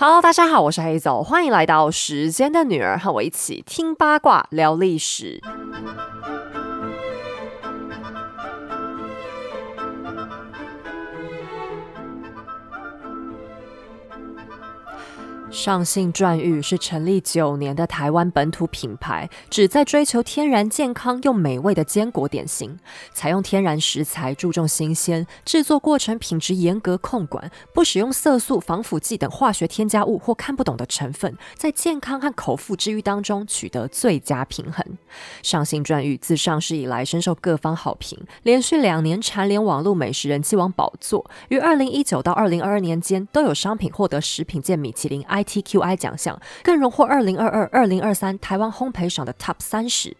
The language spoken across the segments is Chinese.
Hello，大家好，我是黑总，欢迎来到时间的女儿，和我一起听八卦聊历史。上信馔玉是成立九年的台湾本土品牌，旨在追求天然、健康又美味的坚果点心。采用天然食材，注重新鲜，制作过程品质严格控管，不使用色素、防腐剂等化学添加物或看不懂的成分，在健康和口腹之欲当中取得最佳平衡。上信馔玉自上市以来深受各方好评，连续两年蝉联网络美食人气王宝座，于二零一九到二零二二年间都有商品获得食品界米其林 ITQI 奖项，更荣获二零二二、二零二三台湾烘焙赏的 Top 三十。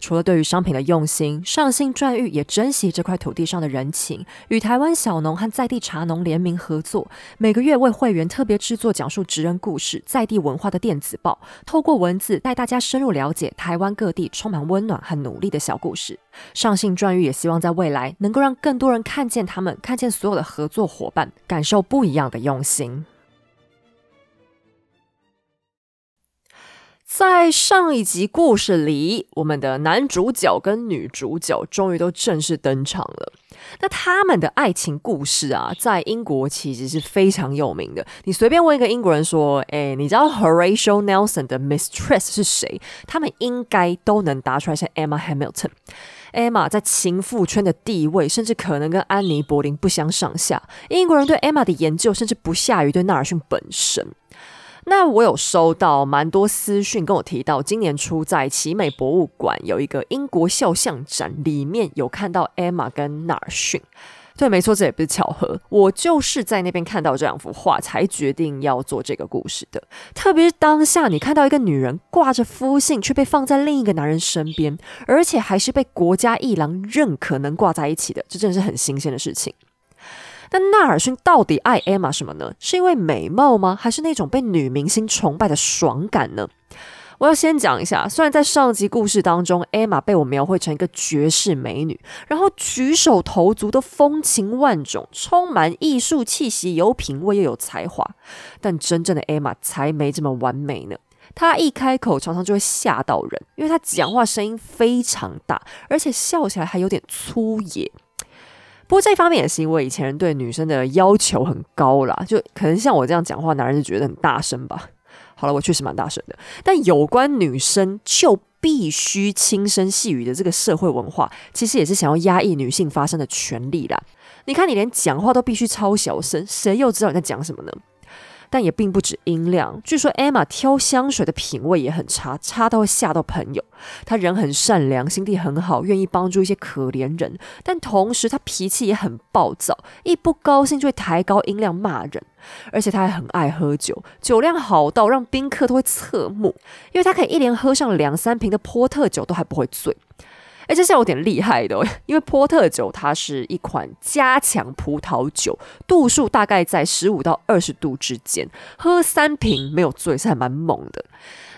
除了对于商品的用心，上信馔玉也珍惜这块土地上的人情，与台湾小农和在地茶农联名合作，每个月为会员特别制作讲述职人故事、在地文化的电子报，透过文字带大家深入了解台湾各地充满温暖和努力的小故事。上信馔玉也希望在未来能够让更多人看见他们，看见所有的合作伙伴，感受不一样的用心。在上一集故事里，我们的男主角跟女主角终于都正式登场了。那他们的爱情故事啊，在英国其实是非常有名的。你随便问一个英国人说：“哎，你知道 Horatio Nelson 的 Mistress 是谁？”他们应该都能答出来。像 Emma Hamilton。Emma 在情妇圈的地位，甚至可能跟安妮·柏林不相上下。英国人对 Emma 的研究，甚至不下于对纳尔逊本身。那我有收到蛮多私讯，跟我提到，今年初在奇美博物馆有一个英国肖像展，里面有看到 Emma 跟纳尔逊。对，没错，这也不是巧合，我就是在那边看到这两幅画，才决定要做这个故事的。特别是当下，你看到一个女人挂着夫姓，却被放在另一个男人身边，而且还是被国家一郎认可能挂在一起的，这真的是很新鲜的事情。但纳尔逊到底爱 Emma 什么呢？是因为美貌吗？还是那种被女明星崇拜的爽感呢？我要先讲一下，虽然在上集故事当中，Emma 被我描绘成一个绝世美女，然后举手投足都风情万种，充满艺术气息，有品味又有才华，但真正的 Emma 才没这么完美呢。她一开口常常就会吓到人，因为她讲话声音非常大，而且笑起来还有点粗野。不过这一方面也是因为以前人对女生的要求很高啦，就可能像我这样讲话，男人就觉得很大声吧。好了，我确实蛮大声的，但有关女生就必须轻声细语的这个社会文化，其实也是想要压抑女性发声的权利啦。你看，你连讲话都必须超小声，谁又知道你在讲什么呢？但也并不止音量。据说 Emma 挑香水的品味也很差，差到会吓到朋友。她人很善良，心地很好，愿意帮助一些可怜人。但同时，她脾气也很暴躁，一不高兴就会抬高音量骂人。而且她还很爱喝酒，酒量好到让宾客都会侧目，因为她可以一连喝上两三瓶的波特酒都还不会醉。哎，这是有点厉害的，因为波特酒它是一款加强葡萄酒，度数大概在十五到二十度之间，喝三瓶没有醉是还蛮猛的。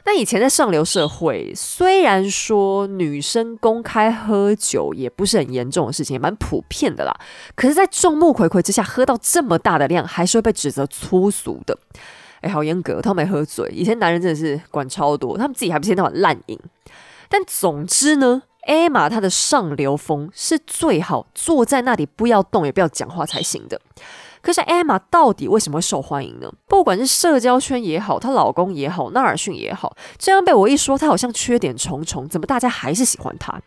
那以前在上流社会，虽然说女生公开喝酒也不是很严重的事情，也蛮普遍的啦。可是，在众目睽睽之下喝到这么大的量，还是会被指责粗俗的。哎，好严格，他没喝醉。以前男人真的是管超多，他们自己还不是那种烂饮。但总之呢。艾玛她的上流风是最好坐在那里不要动也不要讲话才行的。可是艾玛到底为什么会受欢迎呢？不管是社交圈也好，她老公也好，纳尔逊也好，这样被我一说，她好像缺点重重，怎么大家还是喜欢她？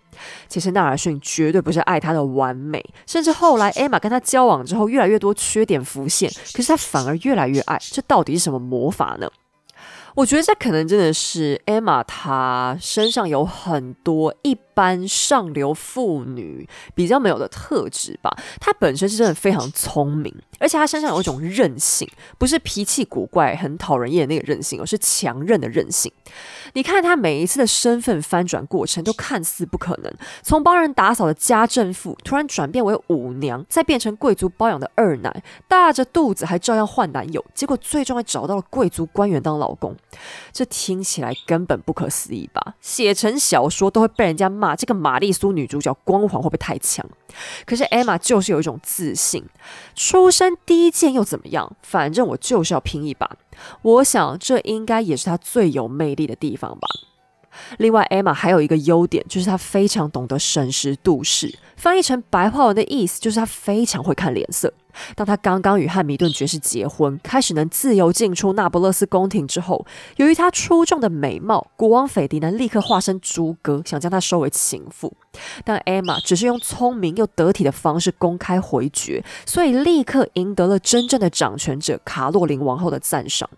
其实纳尔逊绝对不是爱她的完美，甚至后来艾玛跟他交往之后，越来越多缺点浮现，可是他反而越来越爱，这到底是什么魔法呢？我觉得这可能真的是 Emma，她身上有很多一般上流妇女比较没有的特质吧。她本身是真的非常聪明，而且她身上有一种韧性，不是脾气古怪、很讨人厌的那个韧性，而是强韧的韧性。你看她每一次的身份翻转过程，都看似不可能，从帮人打扫的家政妇，突然转变为舞娘，再变成贵族包养的二奶，大着肚子还照样换男友，结果最终还找到了贵族官员当老公。这听起来根本不可思议吧？写成小说都会被人家骂，这个玛丽苏女主角光环会不会太强？可是 Emma 就是有一种自信，出但第一件又怎么样？反正我就是要拼一把。我想这应该也是他最有魅力的地方吧。另外，Emma 还有一个优点，就是她非常懂得审时度势。翻译成白话文的意思，就是她非常会看脸色。当他刚刚与汉密顿爵士结婚，开始能自由进出那不勒斯宫廷之后，由于他出众的美貌，国王斐迪南立刻化身猪哥，想将他收为情妇。但艾玛只是用聪明又得体的方式公开回绝，所以立刻赢得了真正的掌权者卡洛琳王后的赞赏。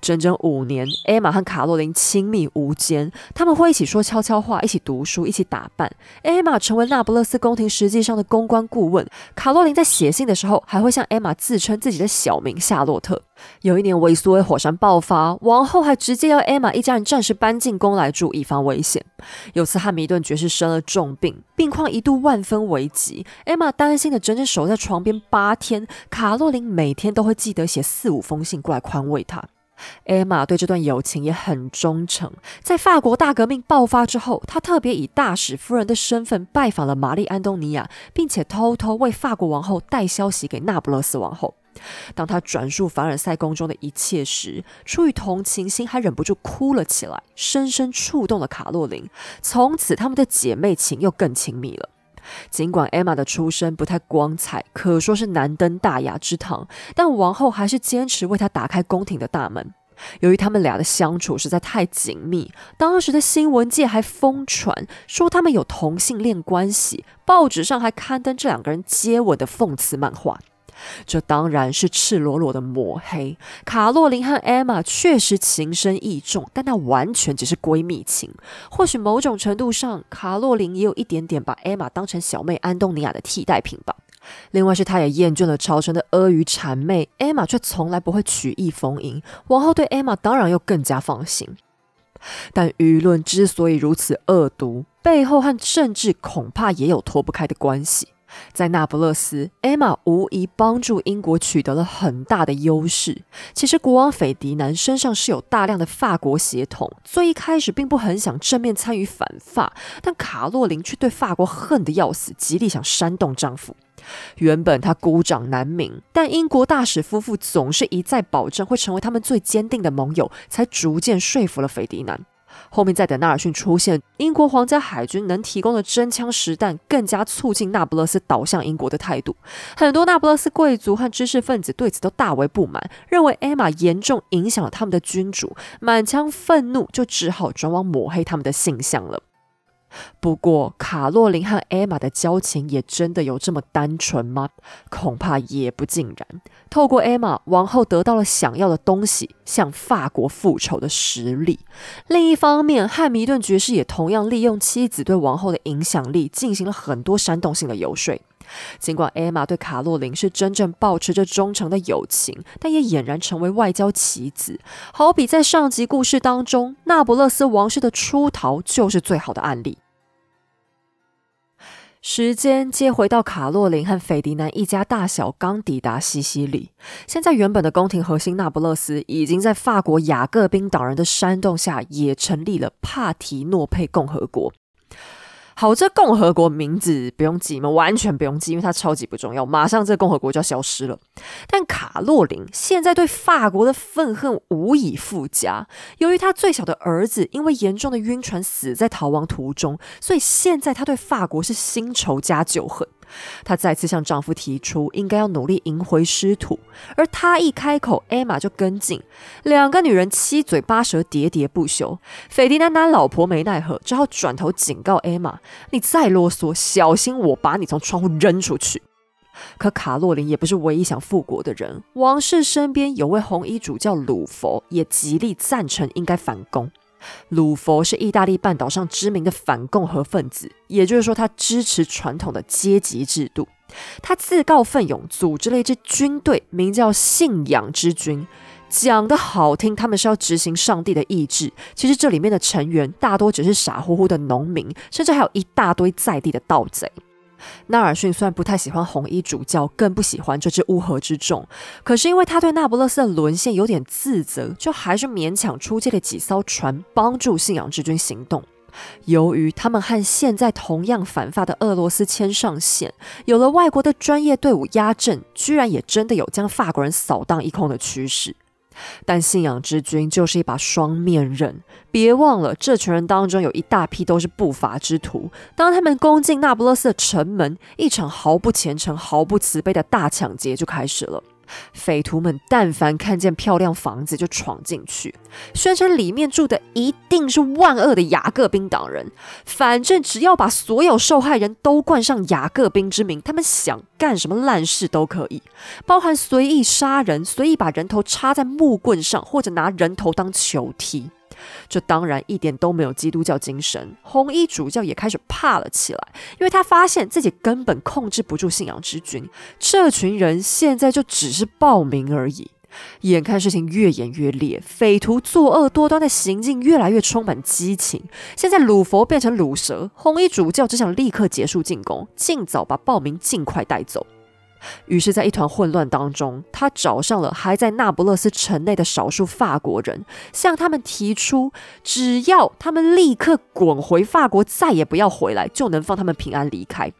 整整五年，艾玛和卡洛琳亲密无间，他们会一起说悄悄话，一起读书，一起打扮。艾玛成为那不勒斯宫廷实际上的公关顾问，卡洛琳在写信的时候还会向艾玛自称自己的小名夏洛特。有一年，维苏威火山爆发，王后还直接要艾玛一家人暂时搬进宫来住，以防危险。有次汉密顿爵士生了重病，病况一度万分危急，艾玛担心的整整守在床边八天。卡洛琳每天都会记得写四五封信过来宽慰他。艾玛对这段友情也很忠诚。在法国大革命爆发之后，她特别以大使夫人的身份拜访了玛丽安东尼亚，并且偷偷为法国王后带消息给那不勒斯王后。当她转述凡尔赛宫中的一切时，出于同情心，还忍不住哭了起来，深深触动了卡洛琳。从此，他们的姐妹情又更亲密了。尽管 Emma 的出身不太光彩，可说是难登大雅之堂，但王后还是坚持为她打开宫廷的大门。由于他们俩的相处实在太紧密，当时的新闻界还疯传说他们有同性恋关系，报纸上还刊登这两个人接吻的讽刺漫画。这当然是赤裸裸的抹黑。卡洛琳和艾玛确实情深意重，但那完全只是闺蜜情。或许某种程度上，卡洛琳也有一点点把艾玛当成小妹安东尼亚的替代品吧。另外是她也厌倦了朝臣的阿谀谄媚，艾玛却从来不会曲意逢迎。王后对艾玛当然又更加放心。但舆论之所以如此恶毒，背后和政治恐怕也有脱不开的关系。在那不勒斯，艾玛无疑帮助英国取得了很大的优势。其实，国王斐迪南身上是有大量的法国血统，所以一开始并不很想正面参与反法。但卡洛琳却对法国恨得要死，极力想煽动丈夫。原本他孤掌难鸣，但英国大使夫妇总是一再保证会成为他们最坚定的盟友，才逐渐说服了斐迪南。后面再等纳尔逊出现，英国皇家海军能提供的真枪实弹，更加促进那不勒斯倒向英国的态度。很多那不勒斯贵族和知识分子对此都大为不满，认为艾玛严重影响了他们的君主，满腔愤怒就只好转往抹黑他们的形象了。不过，卡洛琳和艾玛的交情也真的有这么单纯吗？恐怕也不尽然。透过艾玛，王后得到了想要的东西，向法国复仇的实力。另一方面，汉密顿爵士也同样利用妻子对王后的影响力，进行了很多煽动性的游说。尽管艾玛对卡洛琳是真正保持着忠诚的友情，但也俨然成为外交棋子。好比在上集故事当中，那不勒斯王室的出逃就是最好的案例。时间接回到卡洛琳和斐迪南一家大小刚抵达西西里。现在原本的宫廷核心那不勒斯，已经在法国雅各宾党人的煽动下，也成立了帕提诺佩共和国。好，这共和国名字不用记，们完全不用记，因为它超级不重要。马上这个共和国就要消失了。但卡洛琳现在对法国的愤恨无以复加。由于他最小的儿子因为严重的晕船死在逃亡途中，所以现在他对法国是新仇加旧恨。她再次向丈夫提出，应该要努力赢回失土。而她一开口，艾玛就跟进，两个女人七嘴八舌，喋喋不休。斐迪南拿老婆没奈何，只好转头警告艾玛：“你再啰嗦，小心我把你从窗户扔出去。”可卡洛琳也不是唯一想复国的人，王室身边有位红衣主教鲁佛，也极力赞成应该反攻。鲁佛是意大利半岛上知名的反共和分子，也就是说，他支持传统的阶级制度。他自告奋勇组织了一支军队，名叫“信仰之军”。讲的好听，他们是要执行上帝的意志。其实这里面的成员大多只是傻乎乎的农民，甚至还有一大堆在地的盗贼。纳尔逊虽然不太喜欢红衣主教，更不喜欢这支乌合之众，可是因为他对那不勒斯的沦陷有点自责，就还是勉强出借了几艘船，帮助信仰之军行动。由于他们和现在同样反法的俄罗斯牵上线，有了外国的专业队伍压阵，居然也真的有将法国人扫荡一空的趋势。但信仰之君就是一把双面刃，别忘了，这群人当中有一大批都是不法之徒。当他们攻进那不勒斯的城门，一场毫不虔诚、毫不慈悲的大抢劫就开始了。匪徒们但凡看见漂亮房子就闯进去，宣称里面住的一定是万恶的雅各宾党人。反正只要把所有受害人都冠上雅各宾之名，他们想干什么烂事都可以，包含随意杀人、随意把人头插在木棍上，或者拿人头当球踢。这当然一点都没有基督教精神。红衣主教也开始怕了起来，因为他发现自己根本控制不住信仰之君。这群人现在就只是报名而已。眼看事情越演越烈，匪徒作恶多端的行径越来越充满激情。现在鲁佛变成鲁蛇，红衣主教只想立刻结束进攻，尽早把报名尽快带走。于是，在一团混乱当中，他找上了还在那不勒斯城内的少数法国人，向他们提出，只要他们立刻滚回法国，再也不要回来，就能放他们平安离开。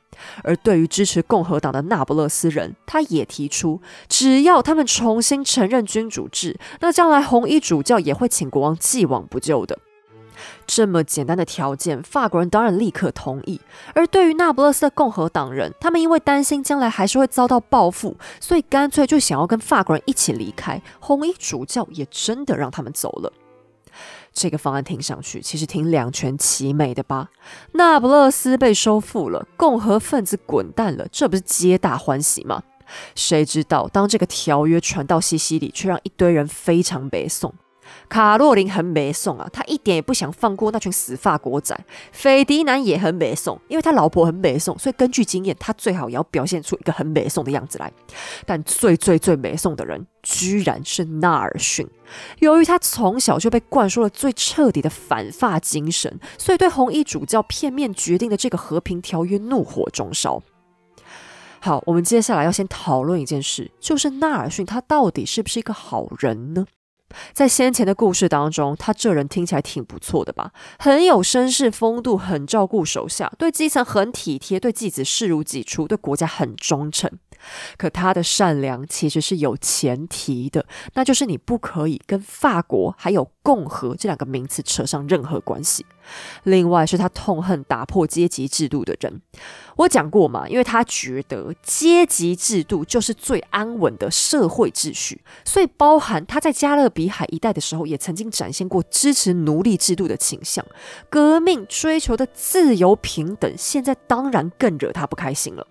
而对于支持共和党的那不勒斯人，他也提出，只要他们重新承认君主制，那将来红衣主教也会请国王既往不咎的。这么简单的条件，法国人当然立刻同意。而对于那不勒斯的共和党人，他们因为担心将来还是会遭到报复，所以干脆就想要跟法国人一起离开。红衣主教也真的让他们走了。这个方案听上去其实挺两全其美的吧？那不勒斯被收复了，共和分子滚蛋了，这不是皆大欢喜吗？谁知道当这个条约传到西西里，却让一堆人非常悲送。卡洛琳很没送啊，他一点也不想放过那群死法国仔。斐迪南也很没送，因为他老婆很没送，所以根据经验，他最好也要表现出一个很没送的样子来。但最最最没送的人，居然是纳尔逊。由于他从小就被灌输了最彻底的反法精神，所以对红衣主教片面决定的这个和平条约怒火中烧。好，我们接下来要先讨论一件事，就是纳尔逊他到底是不是一个好人呢？在先前的故事当中，他这人听起来挺不错的吧？很有绅士风度，很照顾手下，对基层很体贴，对继子视如己出，对国家很忠诚。可他的善良其实是有前提的，那就是你不可以跟法国还有共和这两个名词扯上任何关系。另外是他痛恨打破阶级制度的人。我讲过嘛，因为他觉得阶级制度就是最安稳的社会秩序，所以包含他在加勒比海一带的时候，也曾经展现过支持奴隶制度的倾向。革命追求的自由平等，现在当然更惹他不开心了。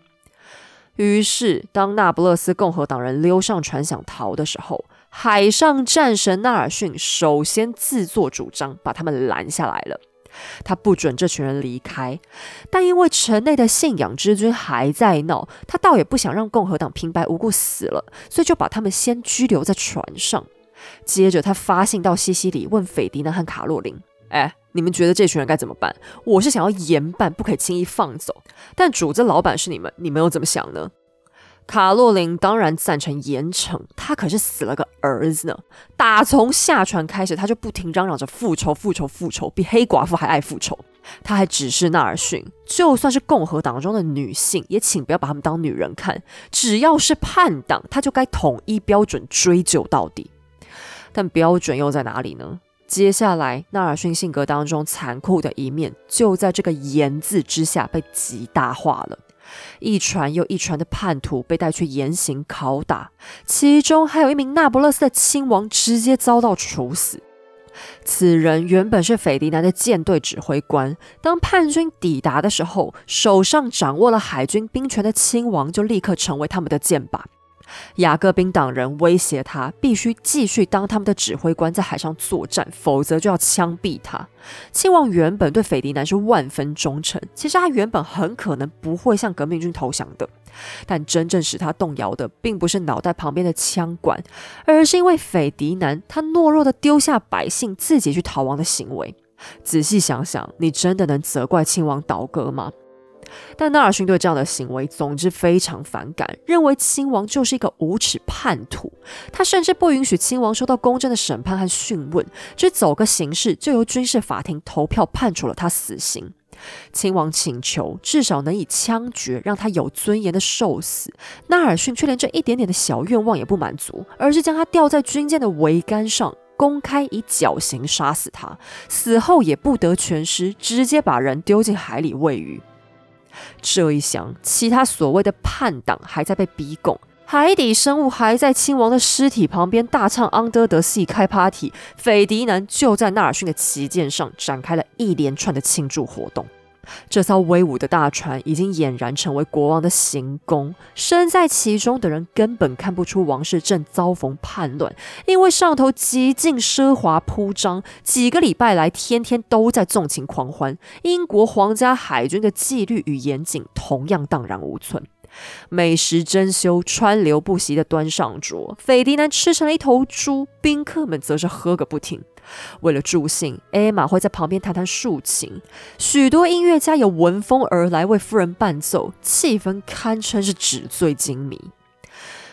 于是，当那不勒斯共和党人溜上船想逃的时候，海上战神纳尔逊首先自作主张把他们拦下来了。他不准这群人离开，但因为城内的信仰之君还在闹，他倒也不想让共和党平白无故死了，所以就把他们先拘留在船上。接着，他发信到西西里，问斐迪南和卡洛琳：“哎，你们觉得这群人该怎么办？我是想要严办，不可以轻易放走。但主子老板是你们，你们又怎么想呢？”卡洛琳当然赞成严惩，他可是死了个儿子呢。打从下船开始，他就不停嚷嚷着复仇、复仇、复仇，比黑寡妇还爱复仇。他还指示纳尔逊，就算是共和党中的女性，也请不要把他们当女人看。只要是叛党，他就该统一标准追究到底。但标准又在哪里呢？接下来，纳尔逊性格当中残酷的一面，就在这个“严”字之下被极大化了。一船又一船的叛徒被带去严刑拷打，其中还有一名那不勒斯的亲王直接遭到处死。此人原本是斐迪南的舰队指挥官，当叛军抵达的时候，手上掌握了海军兵权的亲王就立刻成为他们的箭靶。雅各宾党人威胁他，必须继续当他们的指挥官，在海上作战，否则就要枪毙他。亲王原本对斐迪南是万分忠诚，其实他原本很可能不会向革命军投降的，但真正使他动摇的，并不是脑袋旁边的枪管，而是因为斐迪南他懦弱的丢下百姓，自己去逃亡的行为。仔细想想，你真的能责怪亲王倒戈吗？但纳尔逊对这样的行为，总之非常反感，认为亲王就是一个无耻叛徒。他甚至不允许亲王受到公正的审判和讯问，只走个形式，就由军事法庭投票判处了他死刑。亲王请求至少能以枪决让他有尊严的受死，纳尔逊却连这一点点的小愿望也不满足，而是将他吊在军舰的桅杆上，公开以绞刑杀死他，死后也不得全尸，直接把人丢进海里喂鱼。这一想，其他所谓的叛党还在被逼供，海底生物还在亲王的尸体旁边大唱《安德德戏》开 party，斐迪南就在纳尔逊的旗舰上展开了一连串的庆祝活动。这艘威武的大船已经俨然成为国王的行宫，身在其中的人根本看不出王室正遭逢叛乱，因为上头极尽奢华铺张，几个礼拜来天天都在纵情狂欢。英国皇家海军的纪律与严谨同样荡然无存。美食珍馐，川流不息的端上桌。斐迪南吃成了一头猪，宾客们则是喝个不停。为了助兴，艾玛会在旁边弹弹竖琴，许多音乐家有闻风而来为夫人伴奏，气氛堪称是纸醉金迷。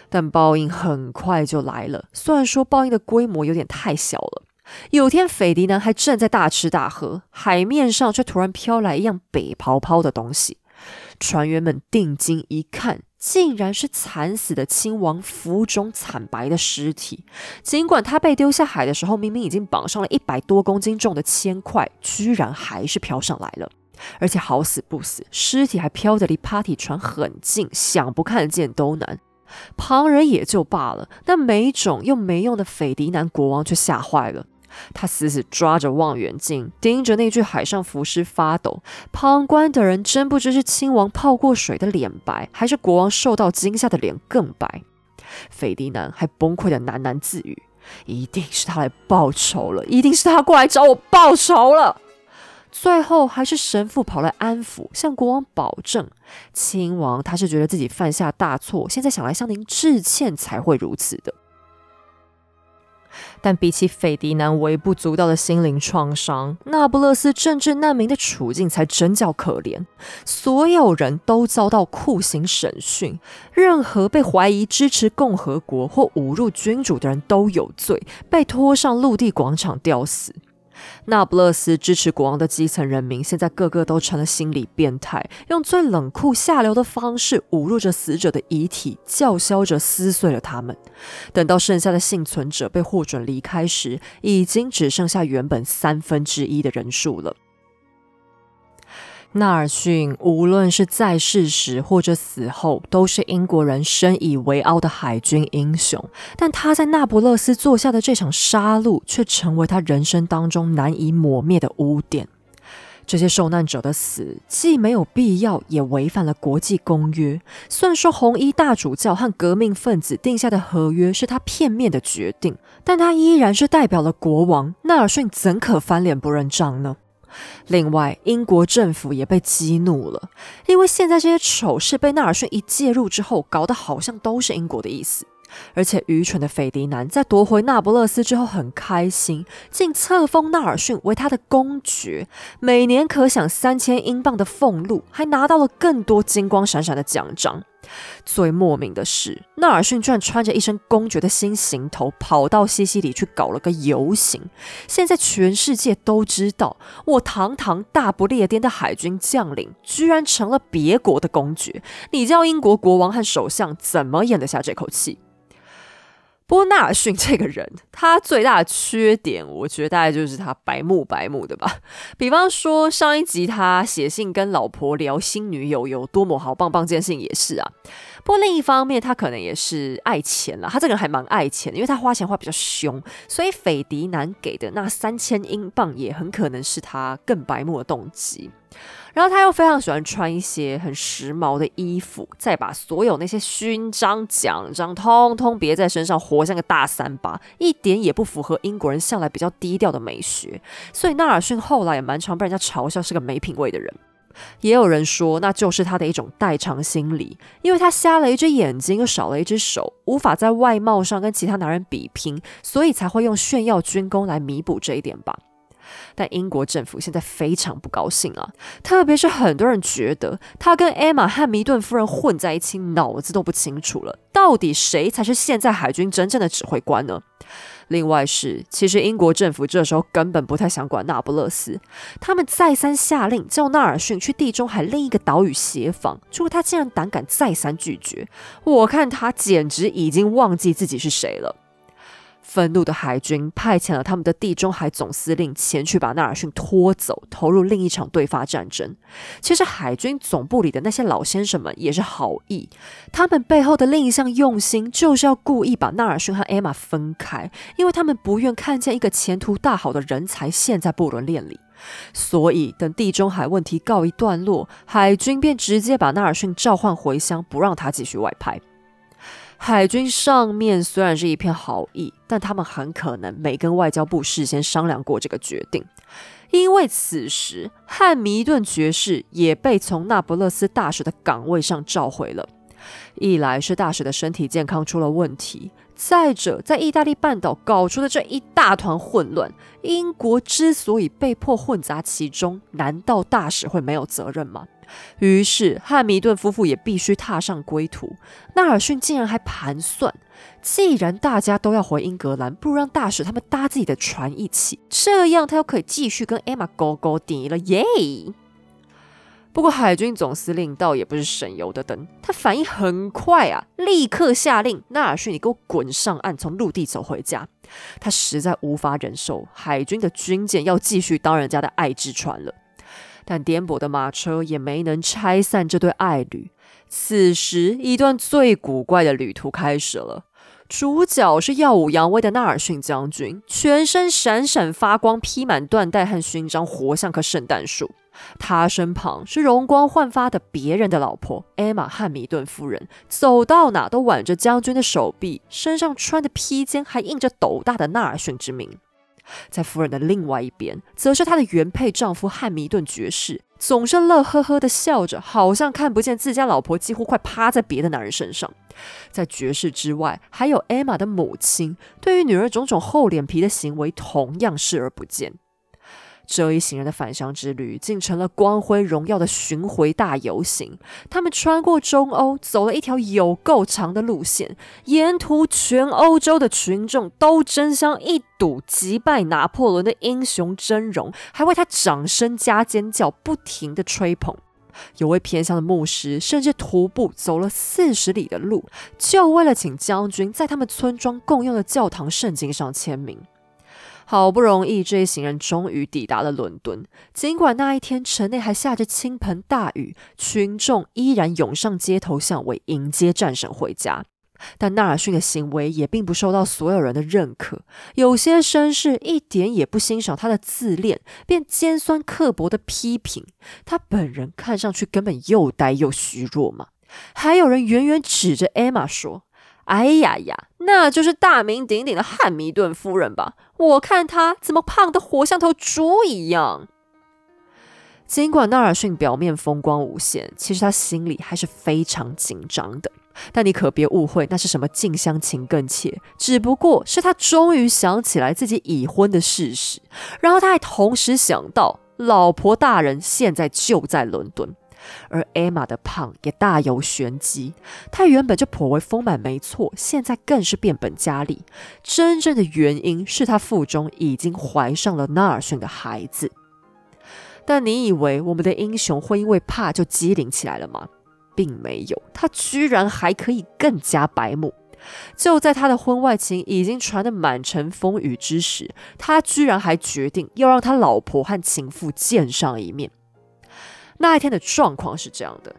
但报应很快就来了，虽然说报应的规模有点太小了。有天，斐迪南还正在大吃大喝，海面上却突然飘来一样北泡泡的东西。船员们定睛一看，竟然是惨死的亲王腹中惨白的尸体。尽管他被丢下海的时候，明明已经绑上了一百多公斤重的铅块，居然还是飘上来了。而且好死不死，尸体还飘得离 party 船很近，想不看见都难。旁人也就罢了，但没种又没用的斐迪南国王却吓坏了。他死死抓着望远镜，盯着那具海上浮尸发抖。旁观的人真不知是亲王泡过水的脸白，还是国王受到惊吓的脸更白。斐迪南还崩溃的喃喃自语：“一定是他来报仇了，一定是他过来找我报仇了。”最后还是神父跑来安抚，向国王保证：“亲王他是觉得自己犯下大错，现在想来向您致歉才会如此的。”但比起斐迪南微不足道的心灵创伤，那不勒斯政治难民的处境才真叫可怜。所有人都遭到酷刑审讯，任何被怀疑支持共和国或侮辱君主的人都有罪，被拖上陆地广场吊死。那不勒斯支持国王的基层人民，现在个个都成了心理变态，用最冷酷下流的方式侮辱着死者的遗体，叫嚣着撕碎了他们。等到剩下的幸存者被获准离开时，已经只剩下原本三分之一的人数了。纳尔逊无论是在世时或者死后，都是英国人深以为傲的海军英雄。但他在那不勒斯做下的这场杀戮，却成为他人生当中难以抹灭的污点。这些受难者的死，既没有必要，也违反了国际公约。虽然说红衣大主教和革命分子定下的合约是他片面的决定，但他依然是代表了国王。纳尔逊怎可翻脸不认账呢？另外，英国政府也被激怒了，因为现在这些丑事被纳尔逊一介入之后，搞得好像都是英国的意思。而且，愚蠢的斐迪南在夺回那不勒斯之后很开心，竟册封纳尔逊为他的公爵，每年可享三千英镑的俸禄，还拿到了更多金光闪闪的奖章。最莫名的是，纳尔逊居然穿着一身公爵的新行头，跑到西西里去搞了个游行。现在全世界都知道，我堂堂大不列颠的海军将领，居然成了别国的公爵。你叫英国国王和首相怎么咽得下这口气？波纳尔逊这个人，他最大的缺点，我觉得大概就是他白目白目的吧。比方说上一集他写信跟老婆聊新女友有多么好棒棒，这件事情也是啊。不过另一方面，他可能也是爱钱了。他这个人还蛮爱钱的，因为他花钱花比较凶，所以斐迪南给的那三千英镑也很可能是他更白目的动机。然后他又非常喜欢穿一些很时髦的衣服，再把所有那些勋章奖章通通别在身上，活像个大三八，一点也不符合英国人向来比较低调的美学。所以纳尔逊后来也蛮常被人家嘲笑是个没品味的人。也有人说，那就是他的一种代偿心理，因为他瞎了一只眼睛，又少了一只手，无法在外貌上跟其他男人比拼，所以才会用炫耀军功来弥补这一点吧。但英国政府现在非常不高兴啊，特别是很多人觉得他跟艾玛汉密顿夫人混在一起，脑子都不清楚了，到底谁才是现在海军真正的指挥官呢？另外是，其实英国政府这时候根本不太想管那不勒斯，他们再三下令叫纳尔逊去地中海另一个岛屿协防，结果他竟然胆敢再三拒绝，我看他简直已经忘记自己是谁了。愤怒的海军派遣了他们的地中海总司令前去把纳尔逊拖走，投入另一场对发战争。其实海军总部里的那些老先生们也是好意，他们背后的另一项用心就是要故意把纳尔逊和艾玛分开，因为他们不愿看见一个前途大好的人才陷在不伦恋里。所以等地中海问题告一段落，海军便直接把纳尔逊召唤回乡，不让他继续外派。海军上面虽然是一片好意，但他们很可能没跟外交部事先商量过这个决定，因为此时汉密顿爵士也被从那不勒斯大使的岗位上召回了。一来是大使的身体健康出了问题，再者在意大利半岛搞出的这一大团混乱，英国之所以被迫混杂其中，难道大使会没有责任吗？于是汉密顿夫妇也必须踏上归途。纳尔逊竟然还盘算，既然大家都要回英格兰，不如让大使他们搭自己的船一起，这样他又可以继续跟艾玛勾勾搭了耶！不过海军总司令倒也不是省油的灯，他反应很快啊，立刻下令纳尔逊，你给我滚上岸，从陆地走回家。他实在无法忍受海军的军舰要继续当人家的爱之船了。但颠簸的马车也没能拆散这对爱侣。此时，一段最古怪的旅途开始了。主角是耀武扬威的纳尔逊将军，全身闪闪发光，披满缎带和勋章，活像棵圣诞树。他身旁是容光焕发的别人的老婆艾玛汉密顿夫人，走到哪都挽着将军的手臂，身上穿的披肩还印着斗大的纳尔逊之名。在夫人的另外一边，则是她的原配丈夫汉密顿爵士，总是乐呵呵的笑着，好像看不见自家老婆几乎快趴在别的男人身上。在爵士之外，还有艾玛的母亲，对于女儿种种厚脸皮的行为，同样视而不见。这一行人的返乡之旅，竟成了光辉荣耀的巡回大游行。他们穿过中欧，走了一条有够长的路线，沿途全欧洲的群众都争相一睹击败拿破仑的英雄真容，还为他掌声加尖叫，不停的吹捧。有位偏乡的牧师，甚至徒步走了四十里的路，就为了请将军在他们村庄共用的教堂圣经上签名。好不容易，这一行人终于抵达了伦敦。尽管那一天城内还下着倾盆大雨，群众依然涌上街头巷尾迎接战神回家。但纳尔逊的行为也并不受到所有人的认可。有些绅士一点也不欣赏他的自恋，便尖酸刻薄的批评他本人，看上去根本又呆又虚弱嘛。还有人远远指着艾玛说。哎呀呀，那就是大名鼎鼎的汉密顿夫人吧？我看她怎么胖得活像头猪一样。尽管纳尔逊表面风光无限，其实他心里还是非常紧张的。但你可别误会，那是什么近乡情更怯，只不过是他终于想起来自己已婚的事实，然后他还同时想到老婆大人现在就在伦敦。而艾玛的胖也大有玄机，她原本就颇为丰满，没错，现在更是变本加厉。真正的原因是她腹中已经怀上了纳尔逊的孩子。但你以为我们的英雄会因为怕就机灵起来了吗？并没有，他居然还可以更加白目。就在他的婚外情已经传得满城风雨之时，他居然还决定要让他老婆和情妇见上一面。那一天的状况是这样的：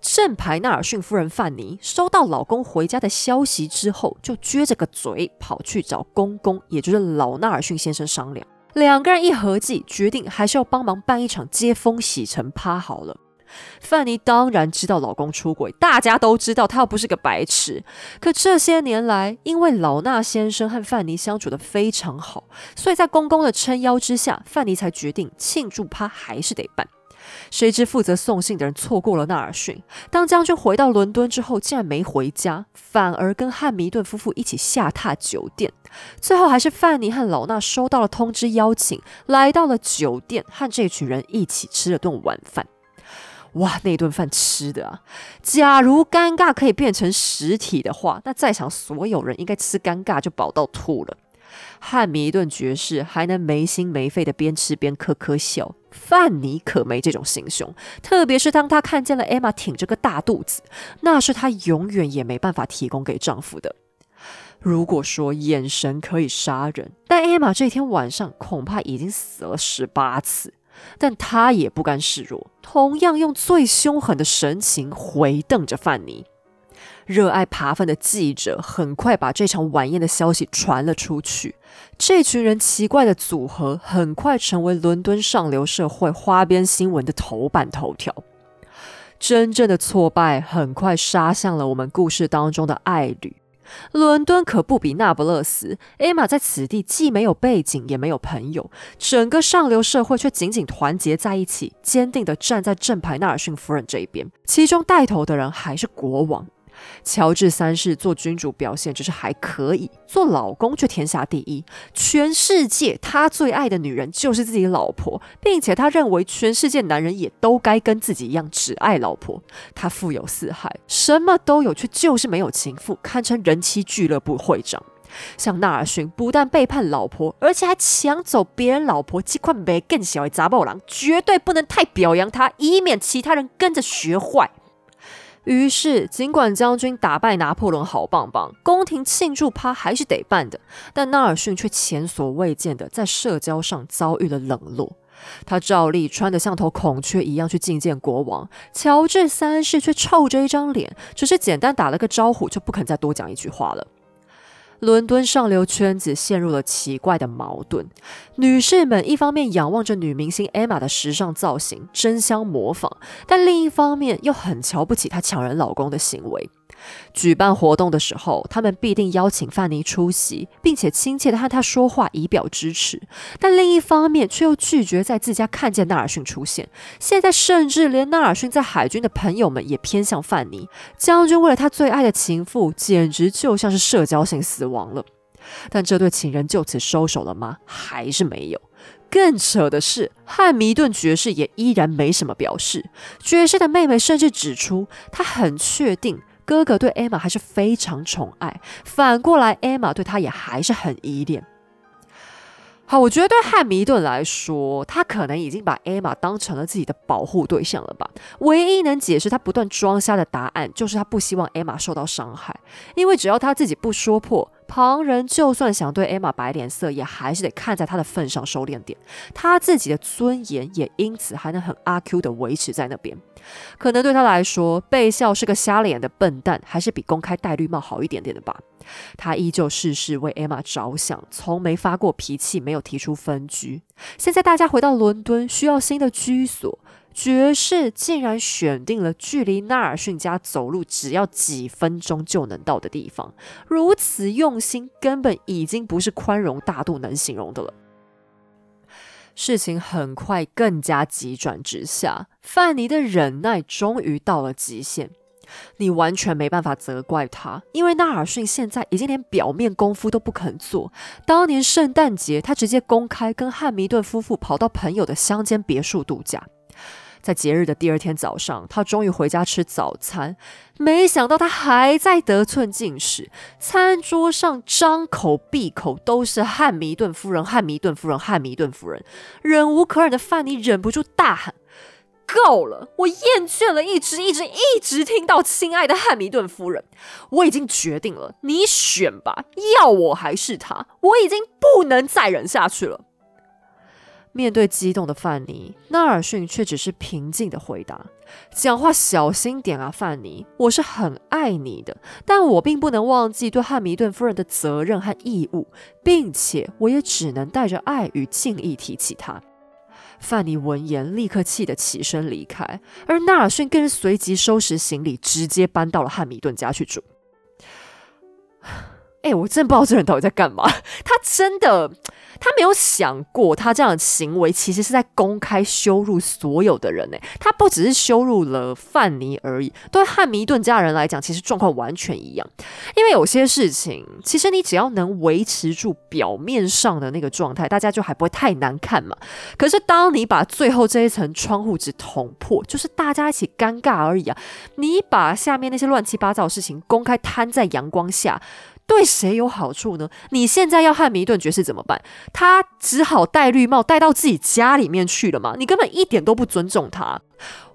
正牌纳尔逊夫人范尼收到老公回家的消息之后，就撅着个嘴跑去找公公，也就是老纳尔逊先生商量。两个人一合计，决定还是要帮忙办一场接风洗尘趴好了。范尼当然知道老公出轨，大家都知道他又不是个白痴。可这些年来，因为老纳先生和范尼相处的非常好，所以在公公的撑腰之下，范尼才决定庆祝趴还是得办。谁知负责送信的人错过了纳尔逊。当将军回到伦敦之后，竟然没回家，反而跟汉密顿夫妇一起下榻酒店。最后还是范尼和老衲收到了通知邀请，来到了酒店，和这群人一起吃了顿晚饭。哇，那顿饭吃的啊！假如尴尬可以变成实体的话，那在场所有人应该吃尴尬就饱到吐了。汉密顿爵士还能没心没肺的边吃边呵呵笑，范尼可没这种心胸。特别是当他看见了艾玛挺着个大肚子，那是他永远也没办法提供给丈夫的。如果说眼神可以杀人，但艾玛这天晚上恐怕已经死了十八次，但她也不甘示弱，同样用最凶狠的神情回瞪着范尼。热爱扒粪的记者很快把这场晚宴的消息传了出去。这群人奇怪的组合很快成为伦敦上流社会花边新闻的头版头条。真正的挫败很快杀向了我们故事当中的爱侣。伦敦可不比那不勒斯，艾玛在此地既没有背景，也没有朋友，整个上流社会却紧紧团结在一起，坚定地站在正牌纳尔逊夫人这一边。其中带头的人还是国王。乔治三世做君主表现只是还可以，做老公却天下第一。全世界他最爱的女人就是自己老婆，并且他认为全世界男人也都该跟自己一样只爱老婆。他富有四海，什么都有，却就是没有情妇，堪称人妻俱乐部会长。像纳尔逊不但背叛老婆，而且还抢走别人老婆，这块没更小的杂暴狼，绝对不能太表扬他，以免其他人跟着学坏。于是，尽管将军打败拿破仑好棒棒，宫廷庆祝趴还是得办的，但纳尔逊却前所未见的在社交上遭遇了冷落。他照例穿得像头孔雀一样去觐见国王，乔治三世却臭着一张脸，只是简单打了个招呼，就不肯再多讲一句话了。伦敦上流圈子陷入了奇怪的矛盾，女士们一方面仰望着女明星 Emma 的时尚造型，争相模仿，但另一方面又很瞧不起她抢人老公的行为。举办活动的时候，他们必定邀请范尼出席，并且亲切地和他说话，以表支持。但另一方面，却又拒绝在自家看见纳尔逊出现。现在，甚至连纳尔逊在海军的朋友们也偏向范尼将军。为了他最爱的情妇，简直就像是社交性死亡了。但这对情人就此收手了吗？还是没有？更扯的是，汉密顿爵士也依然没什么表示。爵士的妹妹甚至指出，他很确定。哥哥对艾玛还是非常宠爱，反过来，艾玛对他也还是很依恋。好，我觉得对汉密顿来说，他可能已经把艾玛当成了自己的保护对象了吧。唯一能解释他不断装瞎的答案，就是他不希望艾玛受到伤害，因为只要他自己不说破。旁人就算想对艾玛摆脸色，也还是得看在他的份上收敛点。他自己的尊严也因此还能很阿 Q 的维持在那边。可能对他来说，被笑是个瞎了眼的笨蛋，还是比公开戴绿帽好一点点的吧。他依旧事事为艾玛着想，从没发过脾气，没有提出分居。现在大家回到伦敦，需要新的居所。爵士竟然选定了距离纳尔逊家走路只要几分钟就能到的地方，如此用心，根本已经不是宽容大度能形容的了。事情很快更加急转直下，范尼的忍耐终于到了极限。你完全没办法责怪他，因为纳尔逊现在已经连表面功夫都不肯做。当年圣诞节，他直接公开跟汉密顿夫妇跑到朋友的乡间别墅度假。在节日的第二天早上，他终于回家吃早餐。没想到他还在得寸进尺，餐桌上张口闭口都是汉密顿夫人、汉密顿夫人、汉密顿夫人。忍无可忍的范尼忍不住大喊：“够了！我厌倦了一直一直一直听到亲爱的汉密顿夫人。我已经决定了，你选吧，要我还是他？我已经不能再忍下去了。”面对激动的范尼，纳尔逊却只是平静的回答：“讲话小心点啊，范尼，我是很爱你的，但我并不能忘记对汉密顿夫人的责任和义务，并且我也只能带着爱与敬意提起他。”范尼闻言，立刻气得起身离开，而纳尔逊更是随即收拾行李，直接搬到了汉密顿家去住。哎，我真不知道这人到底在干嘛。他真的，他没有想过，他这样的行为其实是在公开羞辱所有的人呢。他不只是羞辱了范尼而已，对汉密顿家人来讲，其实状况完全一样。因为有些事情，其实你只要能维持住表面上的那个状态，大家就还不会太难看嘛。可是当你把最后这一层窗户纸捅破，就是大家一起尴尬而已啊。你把下面那些乱七八糟的事情公开摊在阳光下。对谁有好处呢？你现在要汉弥顿爵士怎么办？他只好戴绿帽戴到自己家里面去了嘛？你根本一点都不尊重他。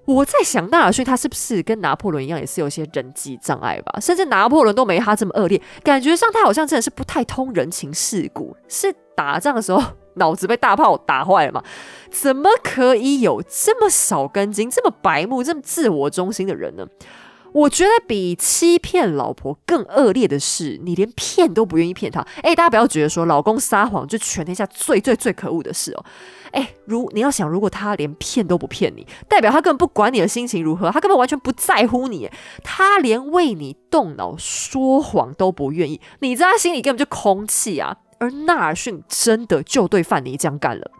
我在想，纳尔逊他是不是跟拿破仑一样，也是有些人际障碍吧？甚至拿破仑都没他这么恶劣，感觉上他好像真的是不太通人情世故，是打仗的时候脑子被大炮打坏了吗？怎么可以有这么少根筋、这么白目、这么自我中心的人呢？我觉得比欺骗老婆更恶劣的是，你连骗都不愿意骗他。哎，大家不要觉得说老公撒谎就全天下最最最可恶的事哦。哎，如你要想，如果他连骗都不骗你，代表他根本不管你的心情如何，他根本完全不在乎你，他连为你动脑说谎都不愿意，你在他心里根本就空气啊。而纳尔逊真的就对范尼这样干了。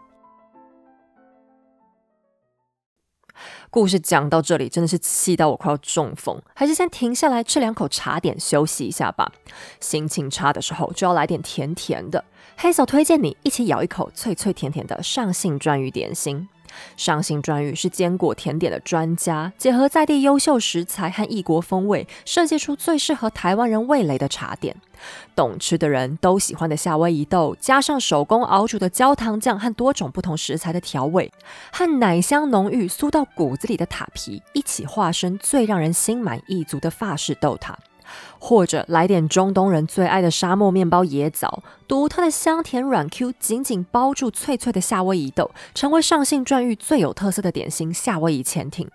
故事讲到这里，真的是气到我快要中风，还是先停下来吃两口茶点休息一下吧。心情差的时候就要来点甜甜的。黑嫂推荐你一起咬一口脆脆甜甜的上信专鱼点心。上信专鱼是坚果甜点的专家，结合在地优秀食材和异国风味，设计出最适合台湾人味蕾的茶点。懂吃的人都喜欢的夏威夷豆，加上手工熬煮的焦糖酱和多种不同食材的调味，和奶香浓郁、酥到骨子里的塔皮一起，化身最让人心满意足的法式豆塔。或者来点中东人最爱的沙漠面包椰枣，独特的香甜软 Q，紧紧包住脆脆的夏威夷豆，成为上信馔玉最有特色的点心——夏威夷潜艇。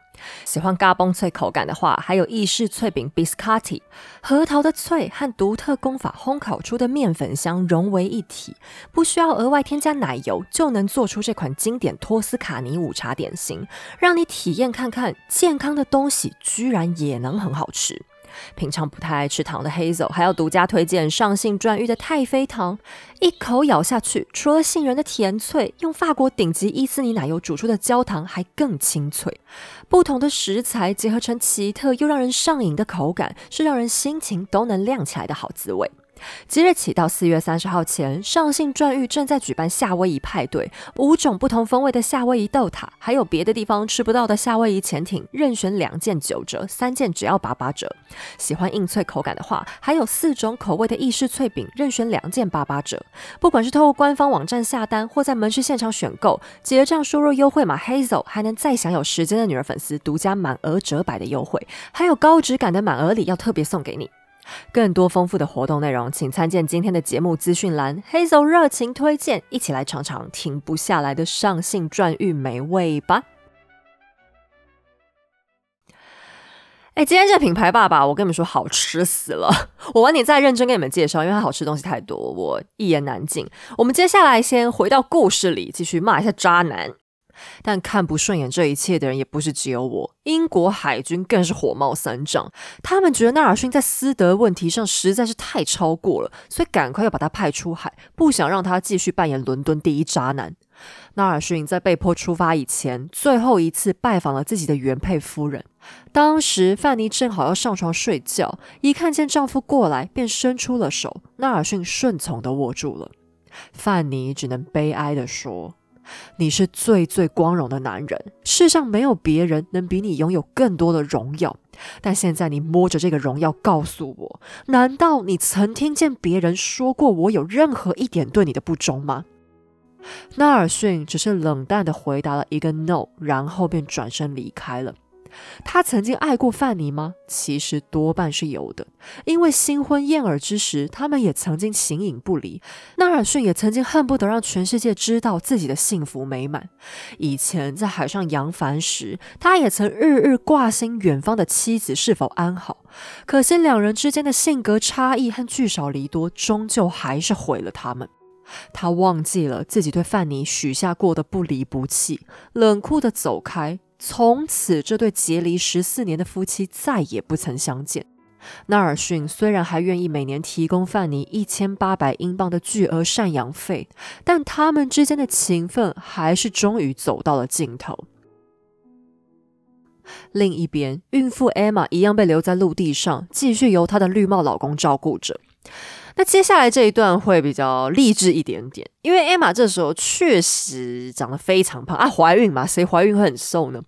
喜欢嘎嘣脆口感的话，还有意式脆饼 Biscotti，核桃的脆和独特功法烘烤出的面粉香融为一体，不需要额外添加奶油就能做出这款经典托斯卡尼午茶点心，让你体验看看健康的东西居然也能很好吃。平常不太爱吃糖的 Hazel 还要独家推荐上信专玉的太妃糖，一口咬下去，除了杏仁的甜脆，用法国顶级伊斯尼奶油煮出的焦糖还更清脆。不同的食材结合成奇特又让人上瘾的口感，是让人心情都能亮起来的好滋味。即日起到四月三十号前，上信馔玉正在举办夏威夷派对，五种不同风味的夏威夷豆塔，还有别的地方吃不到的夏威夷潜艇，任选两件九折，三件只要八八折。喜欢硬脆口感的话，还有四种口味的意式脆饼，任选两件八八折。不管是透过官方网站下单，或在门市现场选购，结账输入优惠码 Hazel，还能再享有时间的女儿粉丝独家满额折百的优惠，还有高质感的满额礼要特别送给你。更多丰富的活动内容，请参见今天的节目资讯栏。黑走热情推荐，一起来尝尝停不下来的上信馔玉美味吧！哎，今天这品牌爸爸，我跟你们说，好吃死了！我晚点再认真跟你们介绍，因为它好吃东西太多，我一言难尽。我们接下来先回到故事里，继续骂一下渣男。但看不顺眼这一切的人也不是只有我，英国海军更是火冒三丈。他们觉得纳尔逊在私德问题上实在是太超过了，所以赶快要把他派出海，不想让他继续扮演伦敦第一渣男。纳尔逊在被迫出发以前，最后一次拜访了自己的原配夫人。当时范妮正好要上床睡觉，一看见丈夫过来，便伸出了手。纳尔逊顺从的握住了，范妮只能悲哀的说。你是最最光荣的男人，世上没有别人能比你拥有更多的荣耀。但现在你摸着这个荣耀，告诉我，难道你曾听见别人说过我有任何一点对你的不忠吗？纳尔逊只是冷淡地回答了一个 “no”，然后便转身离开了。他曾经爱过范尼吗？其实多半是有的，因为新婚燕尔之时，他们也曾经形影不离。纳尔逊也曾经恨不得让全世界知道自己的幸福美满。以前在海上扬帆时，他也曾日日挂心远方的妻子是否安好。可惜两人之间的性格差异和聚少离多，终究还是毁了他们。他忘记了自己对范尼许下过的不离不弃，冷酷的走开。从此，这对结离十四年的夫妻再也不曾相见。纳尔逊虽然还愿意每年提供范尼一千八百英镑的巨额赡养费，但他们之间的情分还是终于走到了尽头。另一边，孕妇艾玛一样被留在陆地上，继续由她的绿帽老公照顾着。那接下来这一段会比较励志一点点，因为艾玛这时候确实长得非常胖啊，怀孕嘛，谁怀孕会很瘦呢？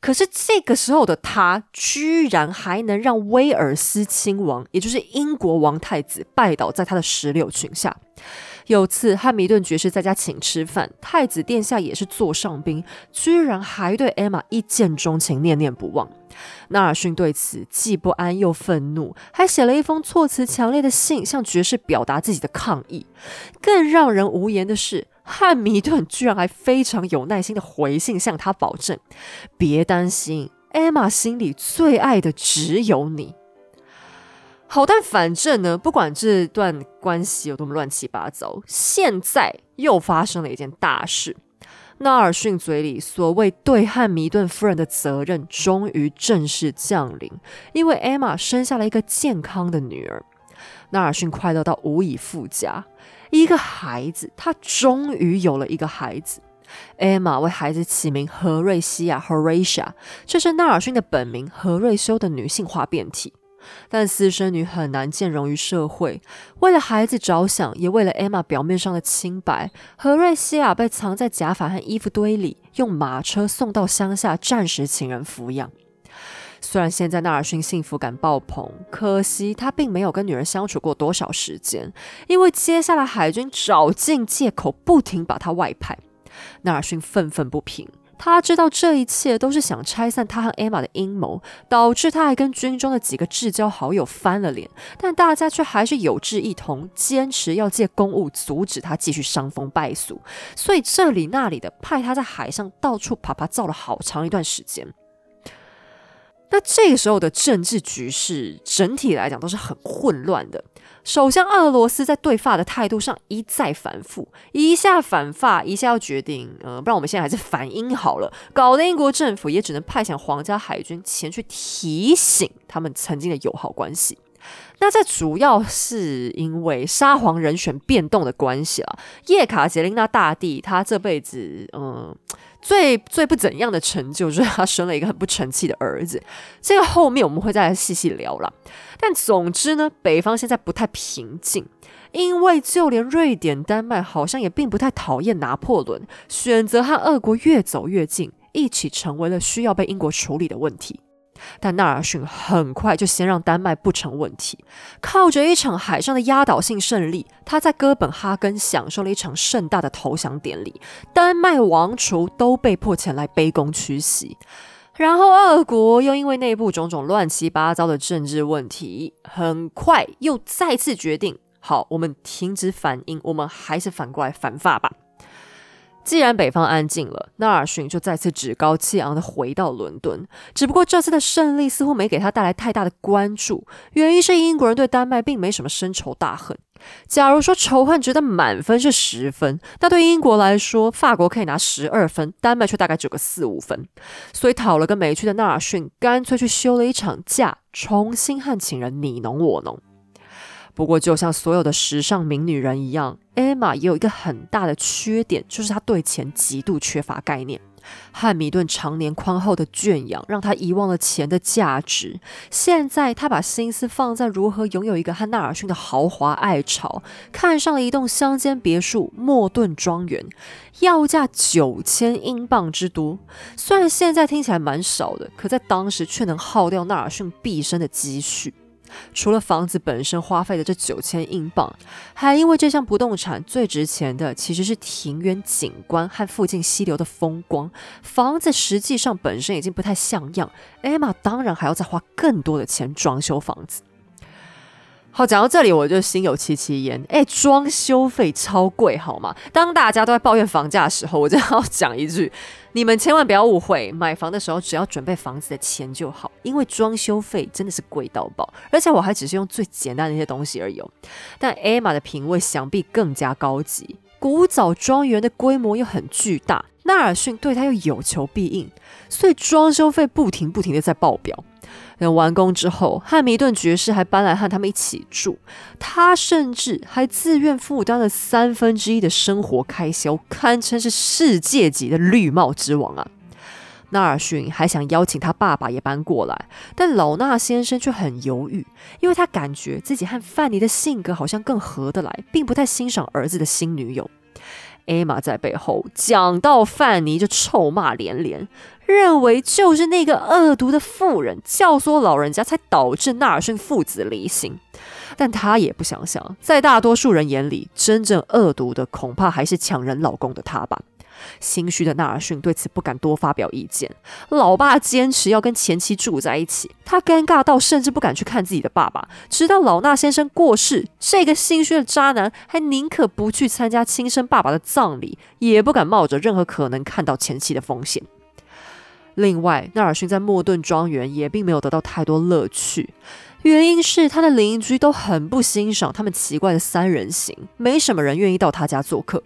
可是这个时候的她，居然还能让威尔斯亲王，也就是英国王太子，拜倒在她的石榴裙下。有次汉密顿爵士在家请吃饭，太子殿下也是座上宾，居然还对艾玛一见钟情，念念不忘。纳尔逊对此既不安又愤怒，还写了一封措辞强烈的信向爵士表达自己的抗议。更让人无言的是，汉密顿居然还非常有耐心的回信向他保证：“别担心，艾玛心里最爱的只有你。”好，但反正呢，不管这段关系有多么乱七八糟，现在又发生了一件大事。纳尔逊嘴里所谓对汉弥顿夫人的责任，终于正式降临，因为艾玛生下了一个健康的女儿。纳尔逊快乐到无以复加，一个孩子，他终于有了一个孩子。艾玛为孩子起名何瑞西亚 （Horatia），这是纳尔逊的本名何瑞修的女性化变体。但私生女很难见容于社会。为了孩子着想，也为了艾玛表面上的清白，何瑞西亚被藏在假发和衣服堆里，用马车送到乡下暂时请人抚养。虽然现在纳尔逊幸福感爆棚，可惜他并没有跟女人相处过多少时间，因为接下来海军找尽借口，不停把他外派。纳尔逊愤愤不平。他知道这一切都是想拆散他和艾玛的阴谋，导致他还跟军中的几个至交好友翻了脸，但大家却还是有志一同，坚持要借公务阻止他继续伤风败俗，所以这里那里的派他在海上到处爬爬造了好长一段时间。那这个时候的政治局势整体来讲都是很混乱的。首相俄罗斯在对法的态度上一再反复，一下反法，一下要决定，呃，不然我们现在还是反英好了，搞得英国政府也只能派遣皇家海军前去提醒他们曾经的友好关系。那这主要是因为沙皇人选变动的关系了。叶卡捷琳娜大帝他这辈子，嗯。最最不怎样的成就，就是他生了一个很不成器的儿子。这个后面我们会再来细细聊了。但总之呢，北方现在不太平静，因为就连瑞典、丹麦好像也并不太讨厌拿破仑，选择和俄国越走越近，一起成为了需要被英国处理的问题。但纳尔逊很快就先让丹麦不成问题，靠着一场海上的压倒性胜利，他在哥本哈根享受了一场盛大的投降典礼，丹麦王储都被迫前来卑躬屈膝。然后俄国又因为内部种种乱七八糟的政治问题，很快又再次决定：好，我们停止反应，我们还是反过来反法吧。既然北方安静了，纳尔逊就再次趾高气昂地回到伦敦。只不过这次的胜利似乎没给他带来太大的关注，原因是英国人对丹麦并没什么深仇大恨。假如说仇恨值的满分是十分，那对英国来说，法国可以拿十二分，丹麦却大概只有个四五分。所以讨了个没趣的纳尔逊，干脆去休了一场假，重新和情人你侬我侬。不过，就像所有的时尚名女人一样，艾玛也有一个很大的缺点，就是她对钱极度缺乏概念。汉密顿常年宽厚的圈养，让她遗忘了钱的价值。现在，她把心思放在如何拥有一个和纳尔逊的豪华爱巢，看上了一栋乡间别墅——莫顿庄园，要价九千英镑之多。虽然现在听起来蛮少的，可在当时却能耗掉纳尔逊毕生的积蓄。除了房子本身花费的这九千英镑，还因为这项不动产最值钱的其实是庭园景观和附近溪流的风光。房子实际上本身已经不太像样，艾玛当然还要再花更多的钱装修房子。好，讲到这里我就心有戚戚焉。哎，装修费超贵，好吗？当大家都在抱怨房价的时候，我就要讲一句：你们千万不要误会，买房的时候只要准备房子的钱就好，因为装修费真的是贵到爆。而且我还只是用最简单的一些东西而已。但艾玛的品味想必更加高级，古早庄园的规模又很巨大，纳尔逊对他又有求必应，所以装修费不停不停的在爆表。等完工之后，汉密顿爵士还搬来和他们一起住。他甚至还自愿负担了三分之一的生活开销，堪称是世界级的绿帽之王啊！纳尔逊还想邀请他爸爸也搬过来，但老纳先生却很犹豫，因为他感觉自己和范尼的性格好像更合得来，并不太欣赏儿子的新女友。艾玛在背后讲到范尼，就臭骂连连。认为就是那个恶毒的妇人教唆老人家，才导致纳尔逊父子离行。但她也不想想，在大多数人眼里，真正恶毒的恐怕还是抢人老公的她吧。心虚的纳尔逊对此不敢多发表意见。老爸坚持要跟前妻住在一起，他尴尬到甚至不敢去看自己的爸爸。直到老纳先生过世，这个心虚的渣男还宁可不去参加亲生爸爸的葬礼，也不敢冒着任何可能看到前妻的风险。另外，纳尔逊在莫顿庄园也并没有得到太多乐趣，原因是他的邻居都很不欣赏他们奇怪的三人行，没什么人愿意到他家做客。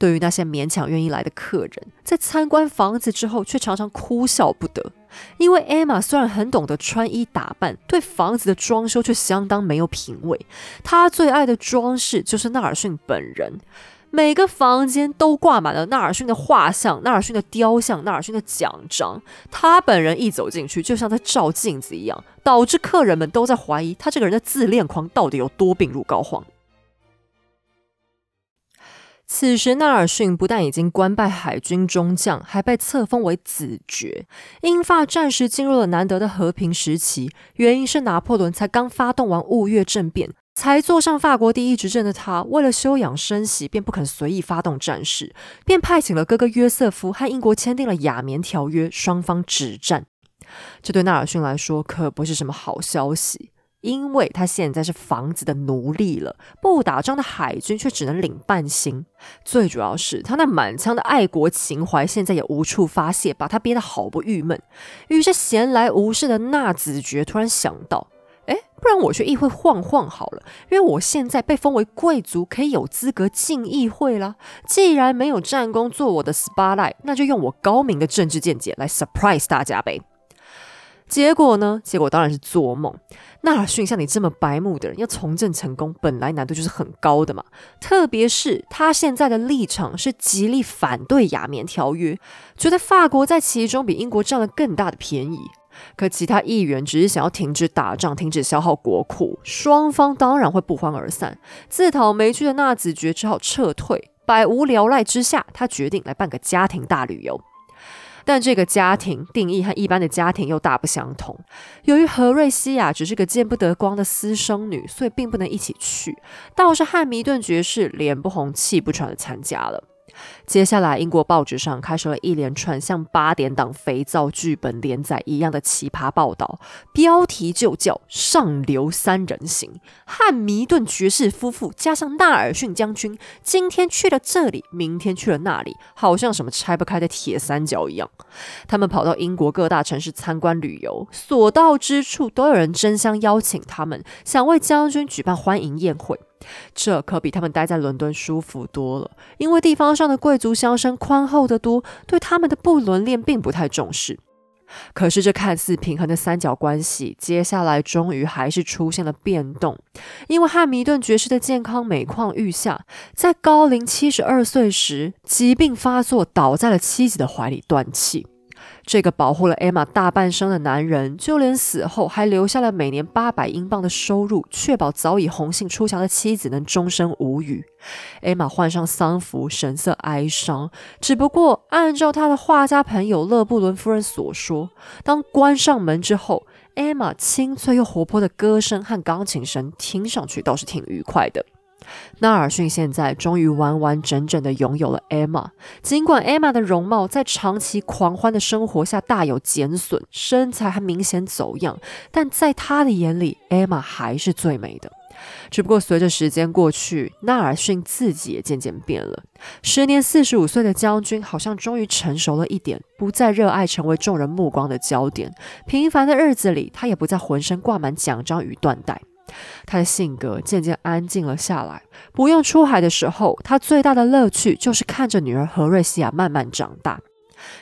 对于那些勉强愿意来的客人，在参观房子之后，却常常哭笑不得，因为艾玛虽然很懂得穿衣打扮，对房子的装修却相当没有品味。她最爱的装饰就是纳尔逊本人。每个房间都挂满了纳尔逊的画像、纳尔逊的雕像、纳尔逊的奖章。他本人一走进去，就像在照镜子一样，导致客人们都在怀疑他这个人的自恋狂到底有多病入膏肓。此时，纳尔逊不但已经官拜海军中将，还被册封为子爵。英法暂时进入了难得的和平时期，原因是拿破仑才刚发动完雾月政变。才坐上法国第一执政的他，为了休养生息，便不肯随意发动战事，便派遣了哥哥约瑟夫和英国签订了雅棉条约，双方止战。这对纳尔逊来说可不是什么好消息，因为他现在是房子的奴隶了，不打仗的海军却只能领半薪。最主要是他那满腔的爱国情怀现在也无处发泄，把他憋得好不郁闷。于是闲来无事的纳子爵突然想到。哎，不然我去议会晃晃好了，因为我现在被封为贵族，可以有资格进议会了。既然没有战功做我的 spotlight，那就用我高明的政治见解来 surprise 大家呗。结果呢？结果当然是做梦。纳尔逊像你这么白目的人，要从政成功，本来难度就是很高的嘛。特别是他现在的立场是极力反对雅棉条约，觉得法国在其中比英国占了更大的便宜。可其他议员只是想要停止打仗，停止消耗国库，双方当然会不欢而散。自讨没趣的纳子爵只好撤退。百无聊赖之下，他决定来办个家庭大旅游。但这个家庭定义和一般的家庭又大不相同。由于何瑞西亚只是个见不得光的私生女，所以并不能一起去。倒是汉密顿爵士脸不红气不喘的参加了。接下来，英国报纸上开始了一连串像八点档肥皂剧本连载一样的奇葩报道，标题就叫“上流三人行”。汉密顿爵士夫妇加上纳尔逊将军，今天去了这里，明天去了那里，好像什么拆不开的铁三角一样。他们跑到英国各大城市参观旅游，所到之处都有人争相邀请他们，想为将军举办欢迎宴会。这可比他们待在伦敦舒服多了，因为地方上的贵族乡绅宽厚得多，对他们的不伦恋并不太重视。可是这看似平衡的三角关系，接下来终于还是出现了变动，因为汉密顿爵士的健康每况愈下，在高龄七十二岁时，疾病发作，倒在了妻子的怀里断气。这个保护了艾玛大半生的男人，就连死后还留下了每年八百英镑的收入，确保早已红杏出墙的妻子能终身无虞。艾玛换上丧服，神色哀伤。只不过，按照他的画家朋友勒布伦夫人所说，当关上门之后，艾玛清脆又活泼的歌声和钢琴声听上去倒是挺愉快的。纳尔逊现在终于完完整整的拥有了艾玛。尽管艾玛的容貌在长期狂欢的生活下大有减损，身材还明显走样，但在他的眼里，艾玛还是最美的。只不过随着时间过去，纳尔逊自己也渐渐变了。时年四十五岁的将军好像终于成熟了一点，不再热爱成为众人目光的焦点。平凡的日子里，他也不再浑身挂满奖章与缎带。他的性格渐渐安静了下来。不用出海的时候，他最大的乐趣就是看着女儿何瑞西亚慢慢长大。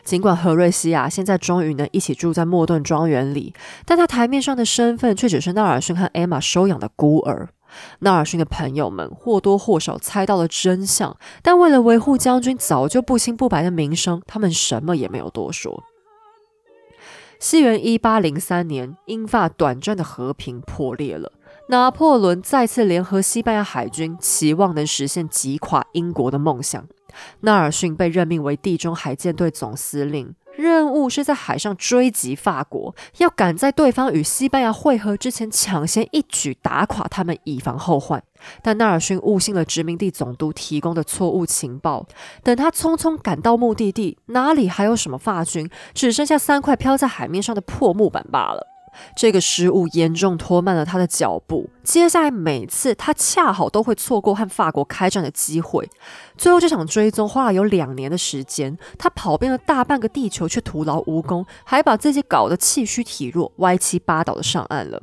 尽管何瑞西亚现在终于能一起住在莫顿庄园里，但他台面上的身份却只是纳尔逊和艾玛收养的孤儿。纳尔逊的朋友们或多或少猜到了真相，但为了维护将军早就不清不白的名声，他们什么也没有多说。西元一八零三年，英法短暂的和平破裂了。拿破仑再次联合西班牙海军，期望能实现击垮英国的梦想。纳尔逊被任命为地中海舰队总司令。任务是在海上追击法国，要赶在对方与西班牙会合之前，抢先一举打垮他们，以防后患。但纳尔逊误信了殖民地总督提供的错误情报，等他匆匆赶到目的地，哪里还有什么法军？只剩下三块飘在海面上的破木板罢了。这个失误严重拖慢了他的脚步。接下来每次他恰好都会错过和法国开战的机会。最后这场追踪花了有两年的时间，他跑遍了大半个地球，却徒劳无功，还把自己搞得气虚体弱、歪七八倒的上岸了。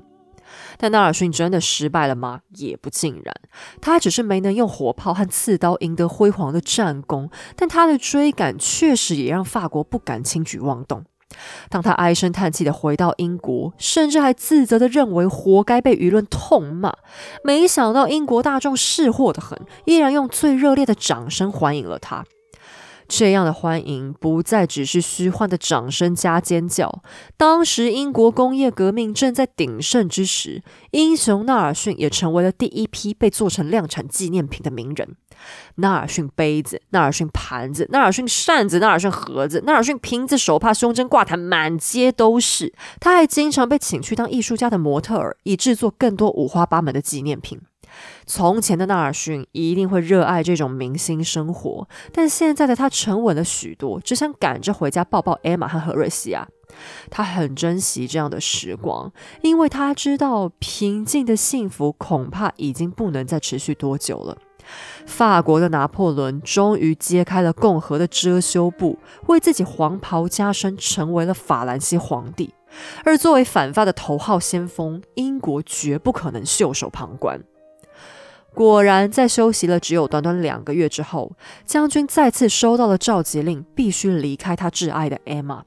但纳尔逊真的失败了吗？也不尽然，他只是没能用火炮和刺刀赢得辉煌的战功，但他的追赶确实也让法国不敢轻举妄动。当他唉声叹气的回到英国，甚至还自责的认为活该被舆论痛骂，没想到英国大众识货的很，依然用最热烈的掌声欢迎了他。这样的欢迎不再只是虚幻的掌声加尖叫。当时英国工业革命正在鼎盛之时，英雄纳尔逊也成为了第一批被做成量产纪念品的名人。纳尔逊杯子、纳尔逊盘子、纳尔逊扇子、纳尔逊盒子、纳尔逊瓶子、手帕、胸针、挂毯，满街都是。他还经常被请去当艺术家的模特儿，以制作更多五花八门的纪念品。从前的纳尔逊一定会热爱这种明星生活，但现在的他沉稳了许多，只想赶着回家抱抱艾玛和何瑞西亚。他很珍惜这样的时光，因为他知道平静的幸福恐怕已经不能再持续多久了。法国的拿破仑终于揭开了共和的遮羞布，为自己黄袍加身，成为了法兰西皇帝。而作为反法的头号先锋，英国绝不可能袖手旁观。果然，在休息了只有短短两个月之后，将军再次收到了召集令，必须离开他挚爱的艾玛。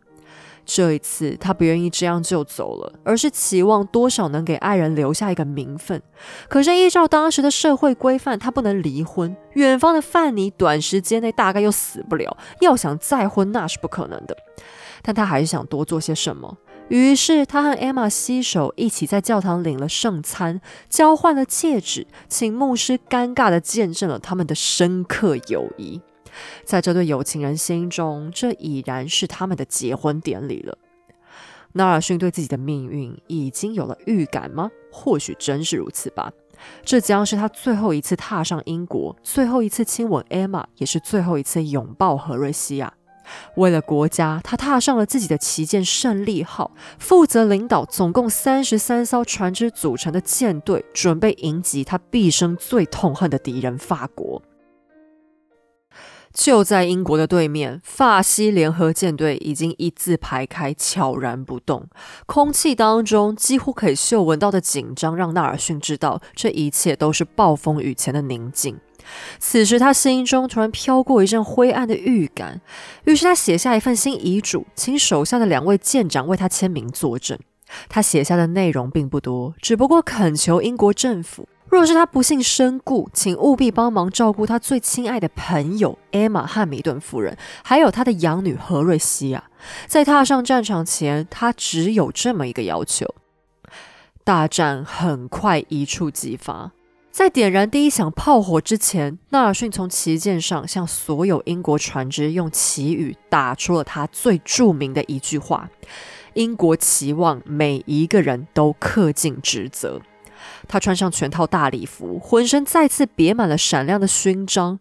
这一次，他不愿意这样就走了，而是期望多少能给爱人留下一个名分。可是，依照当时的社会规范，他不能离婚。远方的范尼短时间内大概又死不了，要想再婚那是不可能的。但他还是想多做些什么。于是，他和艾玛携手一起在教堂领了圣餐，交换了戒指，请牧师尴尬地见证了他们的深刻友谊。在这对有情人心中，这已然是他们的结婚典礼了。纳尔逊对自己的命运已经有了预感吗？或许真是如此吧。这将是他最后一次踏上英国，最后一次亲吻艾玛，也是最后一次拥抱何瑞西亚。为了国家，他踏上了自己的旗舰“胜利号”，负责领导总共三十三艘船只组成的舰队，准备迎击他毕生最痛恨的敌人——法国。就在英国的对面，法西联合舰队已经一字排开，悄然不动。空气当中几乎可以嗅闻到的紧张，让纳尔逊知道这一切都是暴风雨前的宁静。此时，他心中突然飘过一阵灰暗的预感，于是他写下一份新遗嘱，请手下的两位舰长为他签名作证。他写下的内容并不多，只不过恳求英国政府，若是他不幸身故，请务必帮忙照顾他最亲爱的朋友艾玛·汉密顿夫人，还有他的养女何瑞西亚。在踏上战场前，他只有这么一个要求。大战很快一触即发。在点燃第一响炮火之前，纳尔逊从旗舰上向所有英国船只用旗语打出了他最著名的一句话：“英国期望每一个人都恪尽职责。”他穿上全套大礼服，浑身再次别满了闪亮的勋章。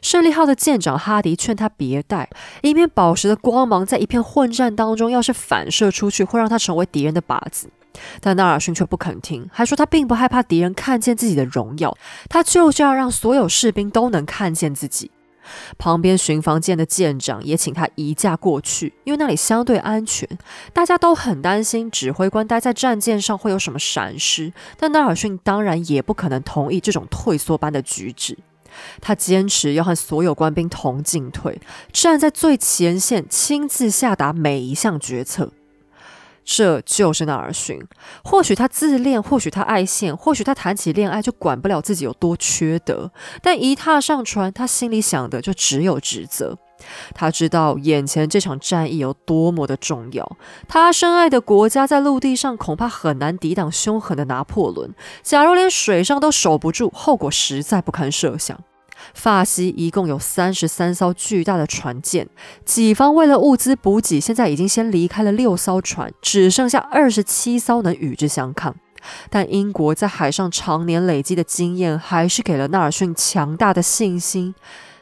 胜利号的舰长哈迪劝他别戴，以免宝石的光芒在一片混战当中，要是反射出去，会让他成为敌人的靶子。但纳尔逊却不肯听，还说他并不害怕敌人看见自己的荣耀，他就是要让所有士兵都能看见自己。旁边巡防舰的舰长也请他移驾过去，因为那里相对安全。大家都很担心指挥官待在战舰上会有什么闪失，但纳尔逊当然也不可能同意这种退缩般的举止。他坚持要和所有官兵同进退，站在最前线，亲自下达每一项决策。这就是纳尔逊。或许他自恋，或许他爱现，或许他谈起恋爱就管不了自己有多缺德。但一踏上船，他心里想的就只有职责。他知道眼前这场战役有多么的重要。他深爱的国家在陆地上恐怕很难抵挡凶狠的拿破仑。假如连水上都守不住，后果实在不堪设想。法西一共有三十三艘巨大的船舰，己方为了物资补给，现在已经先离开了六艘船，只剩下二十七艘能与之相抗。但英国在海上常年累积的经验，还是给了纳尔逊强大的信心。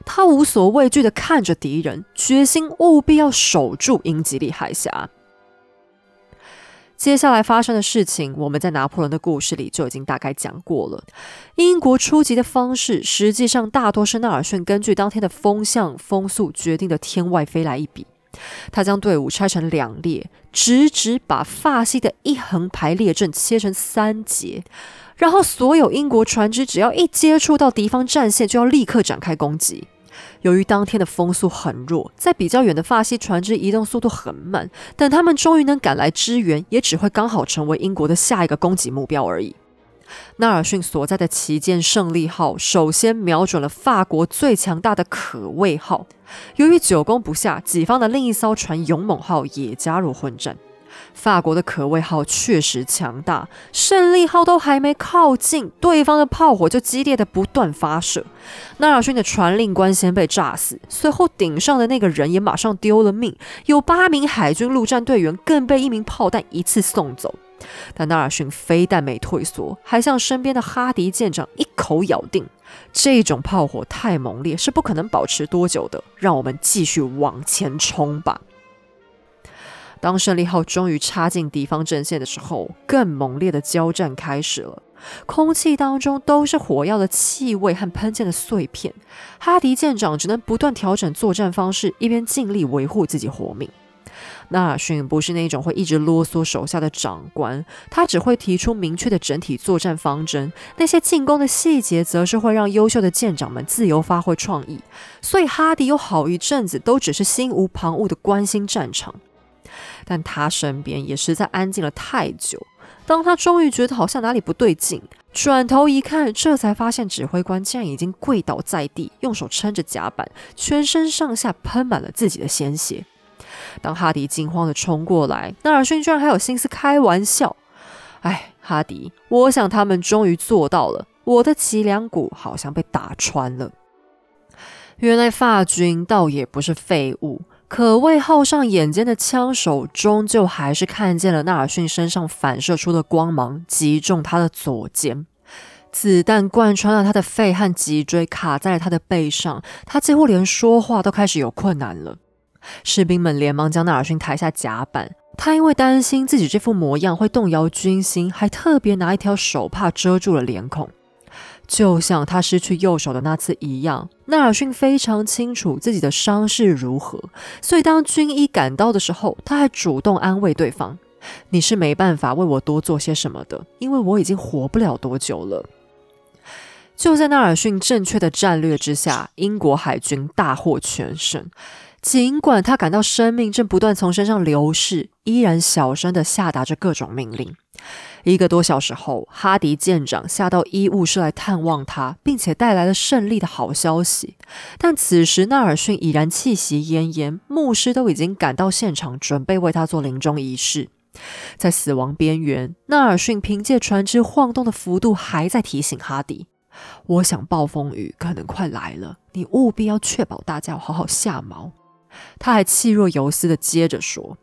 他无所畏惧地看着敌人，决心务必要守住英吉利海峡。接下来发生的事情，我们在拿破仑的故事里就已经大概讲过了。英国出击的方式，实际上大多是纳尔逊根据当天的风向风速决定的天外飞来一笔。他将队伍拆成两列，直直把法西的一横排列阵切成三节，然后所有英国船只只要一接触到敌方战线，就要立刻展开攻击。由于当天的风速很弱，在比较远的法西船只移动速度很慢，等他们终于能赶来支援，也只会刚好成为英国的下一个攻击目标而已。纳尔逊所在的旗舰胜利号首先瞄准了法国最强大的可畏号，由于久攻不下，己方的另一艘船勇猛号也加入混战。法国的可畏号确实强大，胜利号都还没靠近，对方的炮火就激烈的不断发射。纳尔逊的传令官先被炸死，随后顶上的那个人也马上丢了命，有八名海军陆战队员更被一名炮弹一次送走。但纳尔逊非但没退缩，还向身边的哈迪舰长一口咬定：这种炮火太猛烈，是不可能保持多久的，让我们继续往前冲吧。当胜利号终于插进敌方阵线的时候，更猛烈的交战开始了。空气当中都是火药的气味和喷溅的碎片。哈迪舰长只能不断调整作战方式，一边尽力维护自己活命。纳尔逊不是那种会一直啰嗦手下的长官，他只会提出明确的整体作战方针。那些进攻的细节，则是会让优秀的舰长们自由发挥创意。所以哈迪有好一阵子都只是心无旁骛的关心战场。但他身边也实在安静了太久。当他终于觉得好像哪里不对劲，转头一看，这才发现指挥官竟然已经跪倒在地，用手撑着甲板，全身上下喷满了自己的鲜血。当哈迪惊慌的冲过来，纳尔逊居然还有心思开玩笑：“哎，哈迪，我想他们终于做到了。我的脊梁骨好像被打穿了。原来法军倒也不是废物。”可谓号上眼尖的枪手，终究还是看见了纳尔逊身上反射出的光芒，击中他的左肩。子弹贯穿了他的肺和脊椎，卡在了他的背上。他几乎连说话都开始有困难了。士兵们连忙将纳尔逊抬下甲板。他因为担心自己这副模样会动摇军心，还特别拿一条手帕遮住了脸孔。就像他失去右手的那次一样，纳尔逊非常清楚自己的伤势如何，所以当军医赶到的时候，他还主动安慰对方：“你是没办法为我多做些什么的，因为我已经活不了多久了。”就在纳尔逊正确的战略之下，英国海军大获全胜。尽管他感到生命正不断从身上流逝，依然小声的下达着各种命令。一个多小时后，哈迪舰长下到医务室来探望他，并且带来了胜利的好消息。但此时纳尔逊已然气息奄奄，牧师都已经赶到现场，准备为他做临终仪式。在死亡边缘，纳尔逊凭借船只晃动的幅度，还在提醒哈迪：“我想暴风雨可能快来了，你务必要确保大家好好下锚。”他还气若游丝的接着说。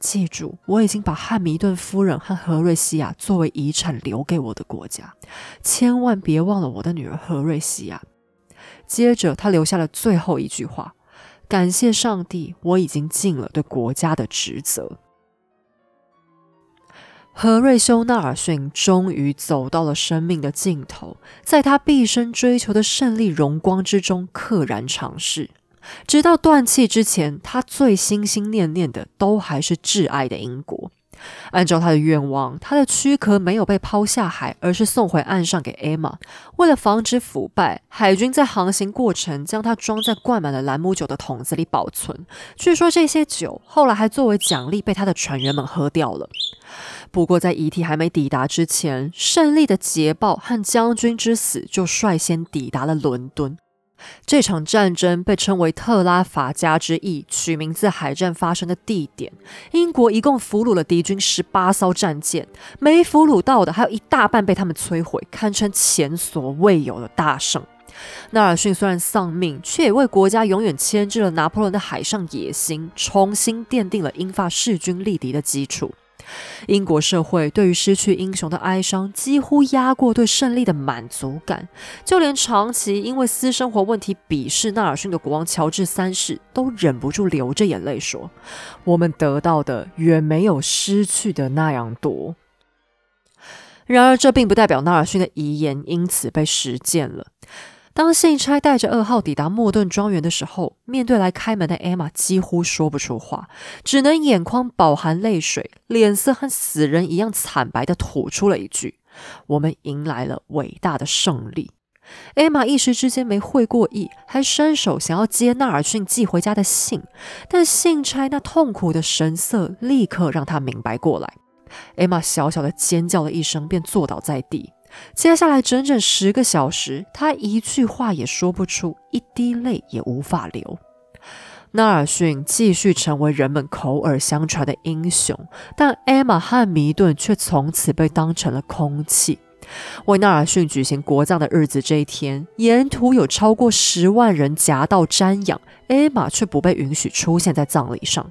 记住，我已经把汉密顿夫人和何瑞西亚作为遗产留给我的国家，千万别忘了我的女儿何瑞西亚。接着，他留下了最后一句话：“感谢上帝，我已经尽了对国家的职责。”何瑞修纳尔逊终于走到了生命的尽头，在他毕生追求的胜利荣光之中，溘然长逝。直到断气之前，他最心心念念的都还是挚爱的英国。按照他的愿望，他的躯壳没有被抛下海，而是送回岸上给艾玛。为了防止腐败，海军在航行过程将它装在灌满了兰姆酒的桶子里保存。据说这些酒后来还作为奖励被他的船员们喝掉了。不过，在遗体还没抵达之前，胜利的捷报和将军之死就率先抵达了伦敦。这场战争被称为特拉法加之役，取名自海战发生的地点。英国一共俘虏了敌军十八艘战舰，没俘虏到的还有一大半被他们摧毁，堪称前所未有的大胜。纳尔逊虽然丧命，却也为国家永远牵制了拿破仑的海上野心，重新奠定了英法势均力敌的基础。英国社会对于失去英雄的哀伤几乎压过对胜利的满足感，就连长期因为私生活问题鄙视纳尔逊的国王乔治三世都忍不住流着眼泪说：“我们得到的远没有失去的那样多。”然而，这并不代表纳尔逊的遗言因此被实践了。当信差带着噩耗抵达莫顿庄园的时候，面对来开门的艾玛，几乎说不出话，只能眼眶饱含泪水，脸色和死人一样惨白的吐出了一句：“我们迎来了伟大的胜利。”艾玛一时之间没会过意，还伸手想要接纳尔逊寄回家的信，但信差那痛苦的神色立刻让他明白过来。艾玛小小的尖叫了一声，便坐倒在地。接下来整整十个小时，他一句话也说不出，一滴泪也无法流。纳尔逊继续成为人们口耳相传的英雄，但艾玛和米顿却从此被当成了空气。为纳尔逊举行国葬的日子这一天，沿途有超过十万人夹道瞻仰，艾玛却不被允许出现在葬礼上。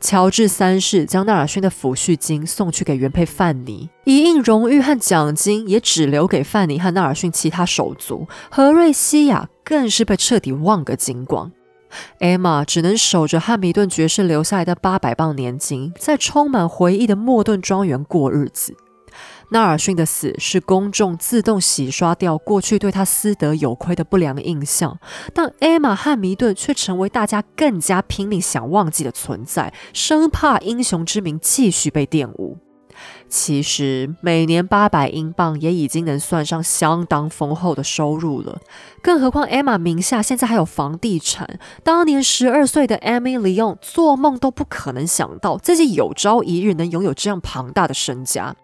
乔治三世将纳尔逊的抚恤金送去给原配范尼，一应荣誉和奖金也只留给范尼和纳尔逊其他手足。何瑞西亚更是被彻底忘个精光。艾玛只能守着汉密顿爵士留下来的八百磅年金，在充满回忆的莫顿庄园过日子。纳尔逊的死是公众自动洗刷掉过去对他私德有亏的不良印象，但艾玛和米顿却成为大家更加拼命想忘记的存在，生怕英雄之名继续被玷污。其实每年八百英镑也已经能算上相当丰厚的收入了，更何况艾玛名下现在还有房地产。当年十二岁的艾米里昂做梦都不可能想到自己有朝一日能拥有这样庞大的身家。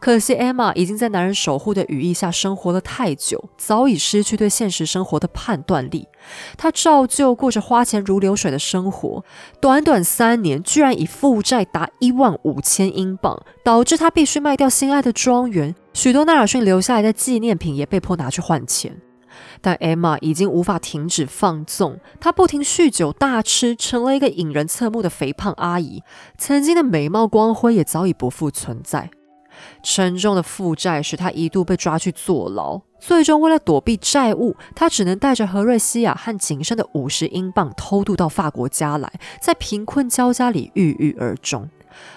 可惜，艾玛已经在男人守护的羽翼下生活了太久，早已失去对现实生活的判断力。她照旧过着花钱如流水的生活，短短三年，居然以负债达一万五千英镑，导致她必须卖掉心爱的庄园，许多纳尔逊留下来的纪念品也被迫拿去换钱。但艾玛已经无法停止放纵，她不停酗酒大吃，成了一个引人侧目的肥胖阿姨，曾经的美貌光辉也早已不复存在。沉重的负债使他一度被抓去坐牢，最终为了躲避债务，他只能带着何瑞西亚和仅剩的五十英镑偷渡到法国家来，在贫困交加里郁郁而终。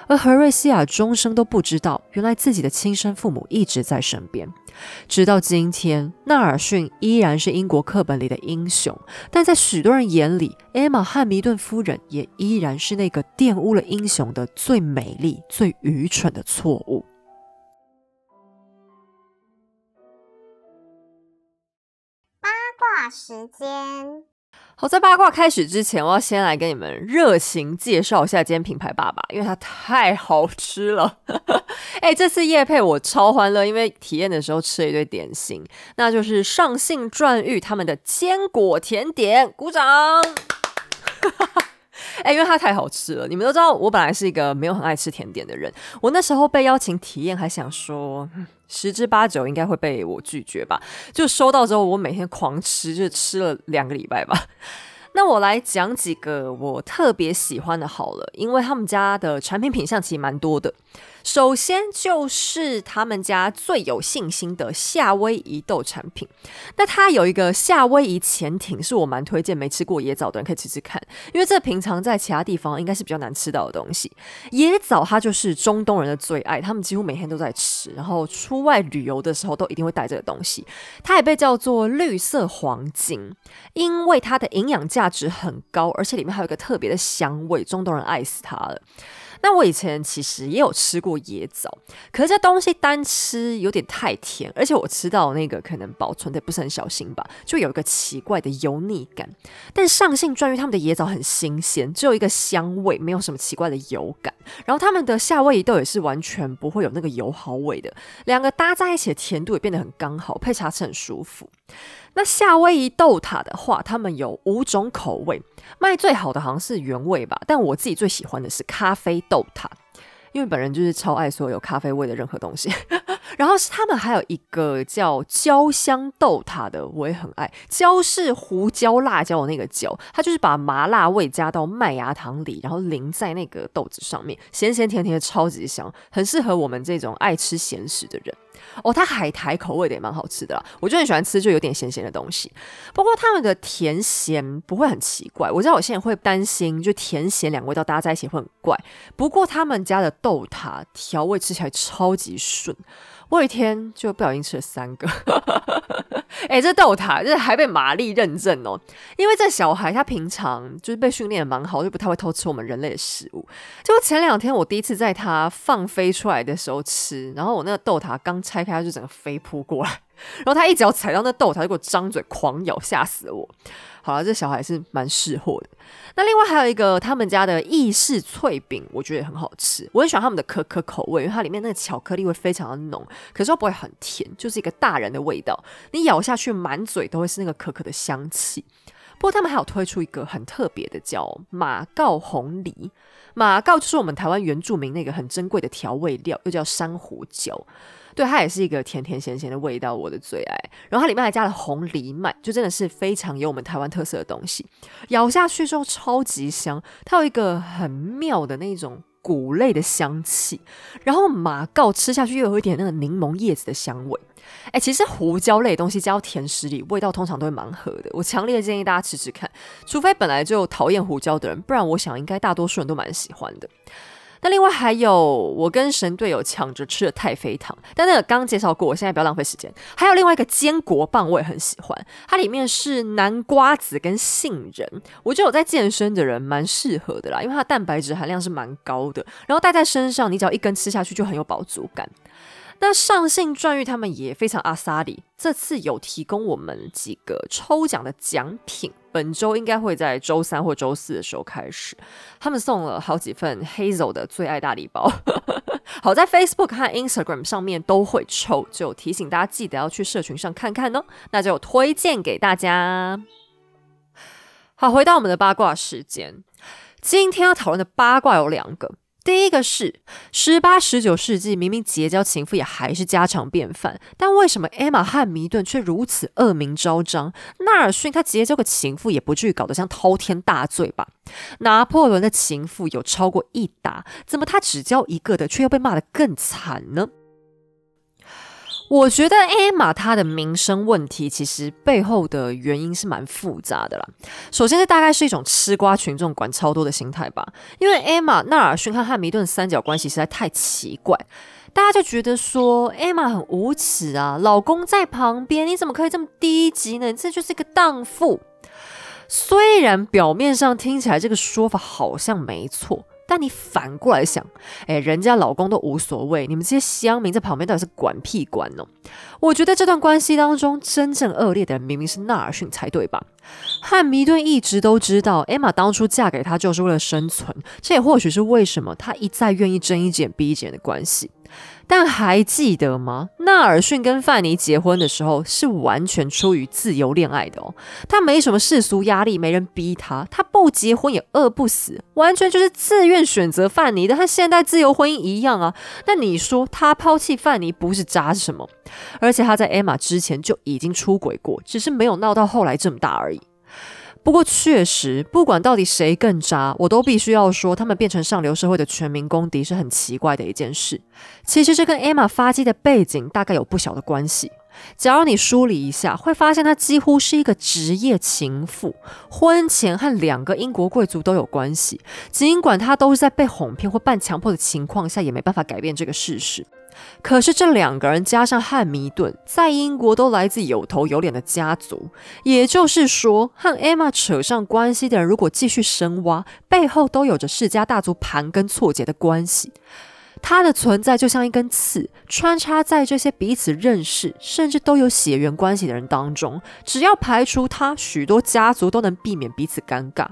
而何瑞西亚终生都不知道，原来自己的亲生父母一直在身边。直到今天，纳尔逊依然是英国课本里的英雄，但在许多人眼里，艾玛汉密顿夫人也依然是那个玷污了英雄的最美丽、最愚蠢的错误。挂时间好，在八卦开始之前，我要先来跟你们热情介绍一下今天品牌爸爸，因为它太好吃了。哎，这次夜配我超欢乐，因为体验的时候吃了一堆点心，那就是上信转玉他们的坚果甜点，鼓掌。哎，因为它太好吃了，你们都知道，我本来是一个没有很爱吃甜点的人。我那时候被邀请体验，还想说十之八九应该会被我拒绝吧。就收到之后，我每天狂吃，就吃了两个礼拜吧。那我来讲几个我特别喜欢的好了，因为他们家的产品品相其实蛮多的。首先就是他们家最有信心的夏威夷豆产品。那它有一个夏威夷潜艇，是我蛮推荐没吃过椰枣的人可以吃吃看，因为这平常在其他地方应该是比较难吃到的东西。椰枣它就是中东人的最爱，他们几乎每天都在吃，然后出外旅游的时候都一定会带这个东西。它也被叫做绿色黄金，因为它的营养价值很高，而且里面还有一个特别的香味，中东人爱死它了。那我以前其实也有吃过椰枣，可是这东西单吃有点太甜，而且我吃到那个可能保存的不是很小心吧，就有一个奇怪的油腻感。但上信专于他们的椰枣很新鲜，只有一个香味，没有什么奇怪的油感。然后他们的夏威夷豆也是完全不会有那个油耗味的，两个搭在一起的甜度也变得很刚好，配茶吃很舒服。那夏威夷豆塔的话，他们有五种口味，卖最好的好像是原味吧，但我自己最喜欢的是咖啡豆塔。因为本人就是超爱所有咖啡味的任何东西，然后是他们还有一个叫焦香豆塔的，我也很爱。焦是胡椒辣椒的那个焦，它就是把麻辣味加到麦芽糖里，然后淋在那个豆子上面，咸咸甜甜的，超级香，很适合我们这种爱吃咸食的人。哦，它海苔口味的也蛮好吃的啦，我就很喜欢吃，就有点咸咸的东西。不过他们的甜咸不会很奇怪，我知道我现在会担心，就甜咸两个味道搭在一起会很怪。不过他们家的豆塔调味吃起来超级顺。我有一天就不小心吃了三个，哎，这豆塔这还被玛丽认证哦，因为这小孩他平常就是被训练的蛮好，就不太会偷吃我们人类的食物。结果前两天我第一次在他放飞出来的时候吃，然后我那个豆塔刚拆开，他就整个飞扑过来。然后他一脚踩到那豆，塔就给我张嘴狂咬，吓死我。好了，这小孩是蛮识货的。那另外还有一个他们家的意式脆饼，我觉得也很好吃。我很喜欢他们的可可口味，因为它里面那个巧克力味非常的浓，可是又不会很甜，就是一个大人的味道。你咬下去满嘴都会是那个可可的香气。不过他们还有推出一个很特别的，叫马告红梨。马告就是我们台湾原住民那个很珍贵的调味料，又叫珊瑚椒。对，它也是一个甜甜咸咸的味道，我的最爱。然后它里面还加了红藜麦，就真的是非常有我们台湾特色的东西。咬下去之后超级香，它有一个很妙的那种谷类的香气。然后马告吃下去又有一点那个柠檬叶子的香味。哎，其实胡椒类东西加到甜食里，味道通常都会蛮合的。我强烈建议大家吃吃看，除非本来就讨厌胡椒的人，不然我想应该大多数人都蛮喜欢的。那另外还有我跟神队友抢着吃的太妃糖，但那个刚介绍过，我现在不要浪费时间。还有另外一个坚果棒，我也很喜欢，它里面是南瓜子跟杏仁，我觉得有在健身的人蛮适合的啦，因为它的蛋白质含量是蛮高的，然后戴在身上，你只要一根吃下去就很有饱足感。那上信传玉他们也非常阿萨里，这次有提供我们几个抽奖的奖品，本周应该会在周三或周四的时候开始。他们送了好几份 Hazel 的最爱大礼包，好在 Facebook 和 Instagram 上面都会抽，就提醒大家记得要去社群上看看哦。那就推荐给大家。好，回到我们的八卦时间，今天要讨论的八卦有两个。第一个是十八、十九世纪，明明结交情妇也还是家常便饭，但为什么艾玛和弥顿却如此恶名昭彰？纳尔逊他结交个情妇也不至于搞得像滔天大罪吧？拿破仑的情妇有超过一打，怎么他只交一个的，却要被骂得更惨呢？我觉得艾玛她的名声问题，其实背后的原因是蛮复杂的啦。首先，这大概是一种吃瓜群众管超多的心态吧。因为艾玛、纳尔逊和汉密顿三角关系实在太奇怪，大家就觉得说艾玛很无耻啊，老公在旁边，你怎么可以这么低级呢？你这就是一个荡妇。虽然表面上听起来这个说法好像没错。但你反过来想，哎，人家老公都无所谓，你们这些乡民在旁边到底是管屁管呢？我觉得这段关系当中真正恶劣的人明明是纳尔逊才对吧？汉密顿一直都知道艾玛当初嫁给他就是为了生存，这也或许是为什么他一再愿意睁一只眼闭一只眼的关系。但还记得吗？纳尔逊跟范尼结婚的时候是完全出于自由恋爱的哦，他没什么世俗压力，没人逼他，他不结婚也饿不死，完全就是自愿选择范尼的，和现代自由婚姻一样啊。那你说他抛弃范尼不是渣是什么？而且他在艾玛之前就已经出轨过，只是没有闹到后来这么大而已。不过确实，不管到底谁更渣，我都必须要说，他们变成上流社会的全民公敌是很奇怪的一件事。其实这跟 Emma 发迹的背景大概有不小的关系。假如你梳理一下，会发现她几乎是一个职业情妇，婚前和两个英国贵族都有关系。尽管她都是在被哄骗或半强迫的情况下，也没办法改变这个事实。可是这两个人加上汉密顿，在英国都来自有头有脸的家族，也就是说，和 Emma 扯上关系的人，如果继续深挖，背后都有着世家大族盘根错节的关系。他的存在就像一根刺，穿插在这些彼此认识，甚至都有血缘关系的人当中。只要排除他，许多家族都能避免彼此尴尬。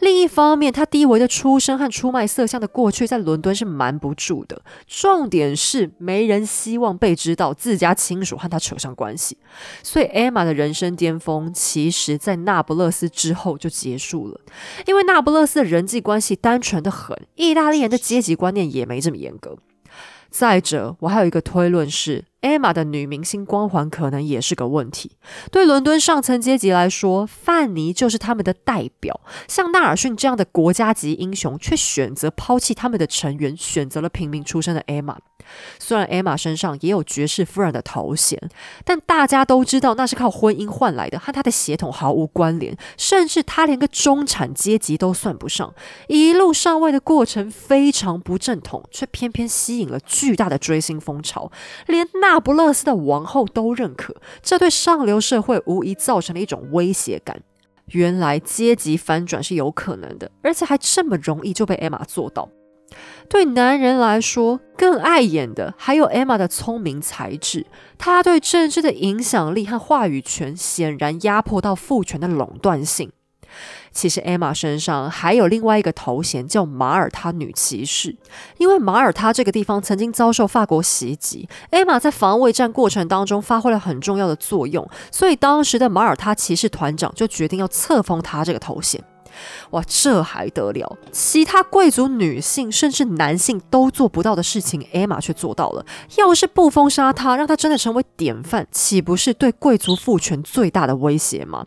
另一方面，他低微的出身和出卖色相的过去，在伦敦是瞒不住的。重点是，没人希望被知道自家亲属和他扯上关系。所以，艾玛的人生巅峰，其实在那不勒斯之后就结束了。因为那不勒斯的人际关系单纯的很，意大利人的阶级观念也没这么严格。再者，我还有一个推论是。艾玛的女明星光环可能也是个问题。对伦敦上层阶级来说，范尼就是他们的代表。像纳尔逊这样的国家级英雄，却选择抛弃他们的成员，选择了平民出身的艾玛。虽然艾玛身上也有爵士夫人的头衔，但大家都知道那是靠婚姻换来的，和她的血统毫无关联，甚至她连个中产阶级都算不上。一路上位的过程非常不正统，却偏偏吸引了巨大的追星风潮，连那不勒斯的王后都认可，这对上流社会无疑造成了一种威胁感。原来阶级反转是有可能的，而且还这么容易就被艾玛做到。对男人来说，更碍眼的还有 Emma 的聪明才智。她对政治的影响力和话语权，显然压迫到父权的垄断性。其实，Emma 身上还有另外一个头衔，叫马耳他女骑士。因为马耳他这个地方曾经遭受法国袭击，Emma 在防卫战过程当中发挥了很重要的作用，所以当时的马耳他骑士团长就决定要册封她这个头衔。哇，这还得了！其他贵族女性甚至男性都做不到的事情，艾玛却做到了。要是不封杀她，让她真的成为典范，岂不是对贵族父权最大的威胁吗？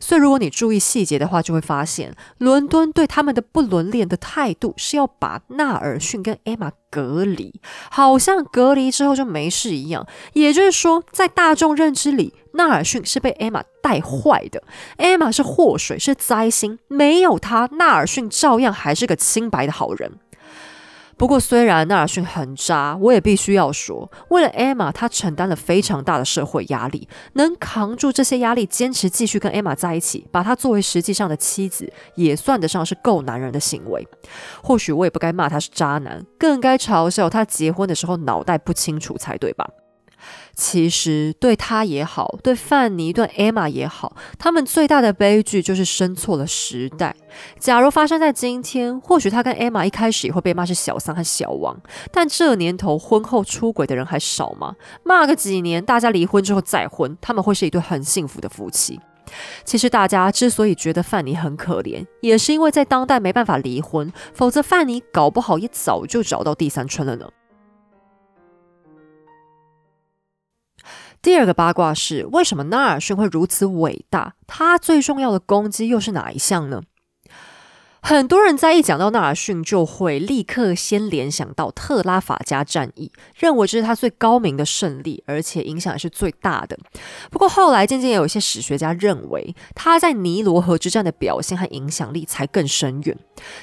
所以，如果你注意细节的话，就会发现，伦敦对他们的不伦恋的态度是要把纳尔逊跟艾玛隔离，好像隔离之后就没事一样。也就是说，在大众认知里，纳尔逊是被艾玛带坏的，艾玛是祸水，是灾星，没有他，纳尔逊照样还是个清白的好人。不过，虽然纳尔逊很渣，我也必须要说，为了艾玛，他承担了非常大的社会压力，能扛住这些压力，坚持继续跟艾玛在一起，把她作为实际上的妻子，也算得上是够男人的行为。或许我也不该骂他是渣男，更该嘲笑他结婚的时候脑袋不清楚才对吧？其实对他也好，对范尼、对艾玛也好，他们最大的悲剧就是生错了时代。假如发生在今天，或许他跟艾玛一开始也会被骂是小三和小王。但这年头婚后出轨的人还少吗？骂个几年，大家离婚之后再婚，他们会是一对很幸福的夫妻。其实大家之所以觉得范尼很可怜，也是因为在当代没办法离婚，否则范尼搞不好也早就找到第三春了呢。第二个八卦是，为什么纳尔逊会如此伟大？他最重要的攻击又是哪一项呢？很多人在一讲到纳尔逊，就会立刻先联想到特拉法加战役，认为这是他最高明的胜利，而且影响也是最大的。不过后来渐渐有一些史学家认为，他在尼罗河之战的表现和影响力才更深远。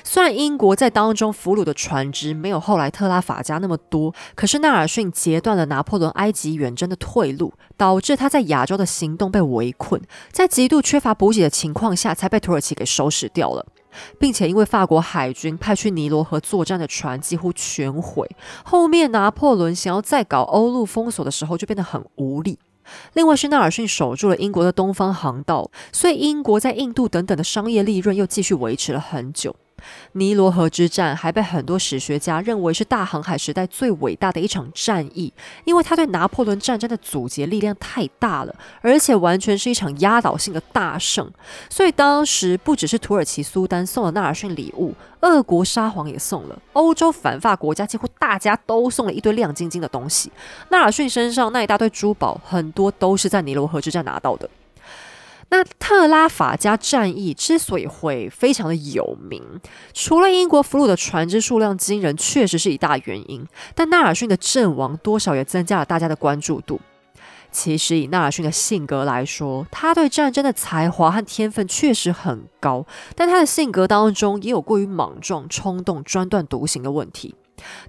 虽然英国在当中俘虏的船只没有后来特拉法加那么多，可是纳尔逊截断了拿破仑埃及远征的退路，导致他在亚洲的行动被围困，在极度缺乏补给的情况下，才被土耳其给收拾掉了。并且因为法国海军派去尼罗河作战的船几乎全毁，后面拿破仑想要再搞欧陆封锁的时候就变得很无力。另外是纳尔逊守住了英国的东方航道，所以英国在印度等等的商业利润又继续维持了很久。尼罗河之战还被很多史学家认为是大航海时代最伟大的一场战役，因为它对拿破仑战争的阻截力量太大了，而且完全是一场压倒性的大胜。所以当时不只是土耳其苏丹送了纳尔逊礼物，俄国沙皇也送了，欧洲反法国家几乎大家都送了一堆亮晶晶的东西。纳尔逊身上那一大堆珠宝，很多都是在尼罗河之战拿到的。那特拉法加战役之所以会非常的有名，除了英国俘虏的船只数量惊人，确实是一大原因，但纳尔逊的阵亡多少也增加了大家的关注度。其实以纳尔逊的性格来说，他对战争的才华和天分确实很高，但他的性格当中也有过于莽撞、冲动、专断独行的问题。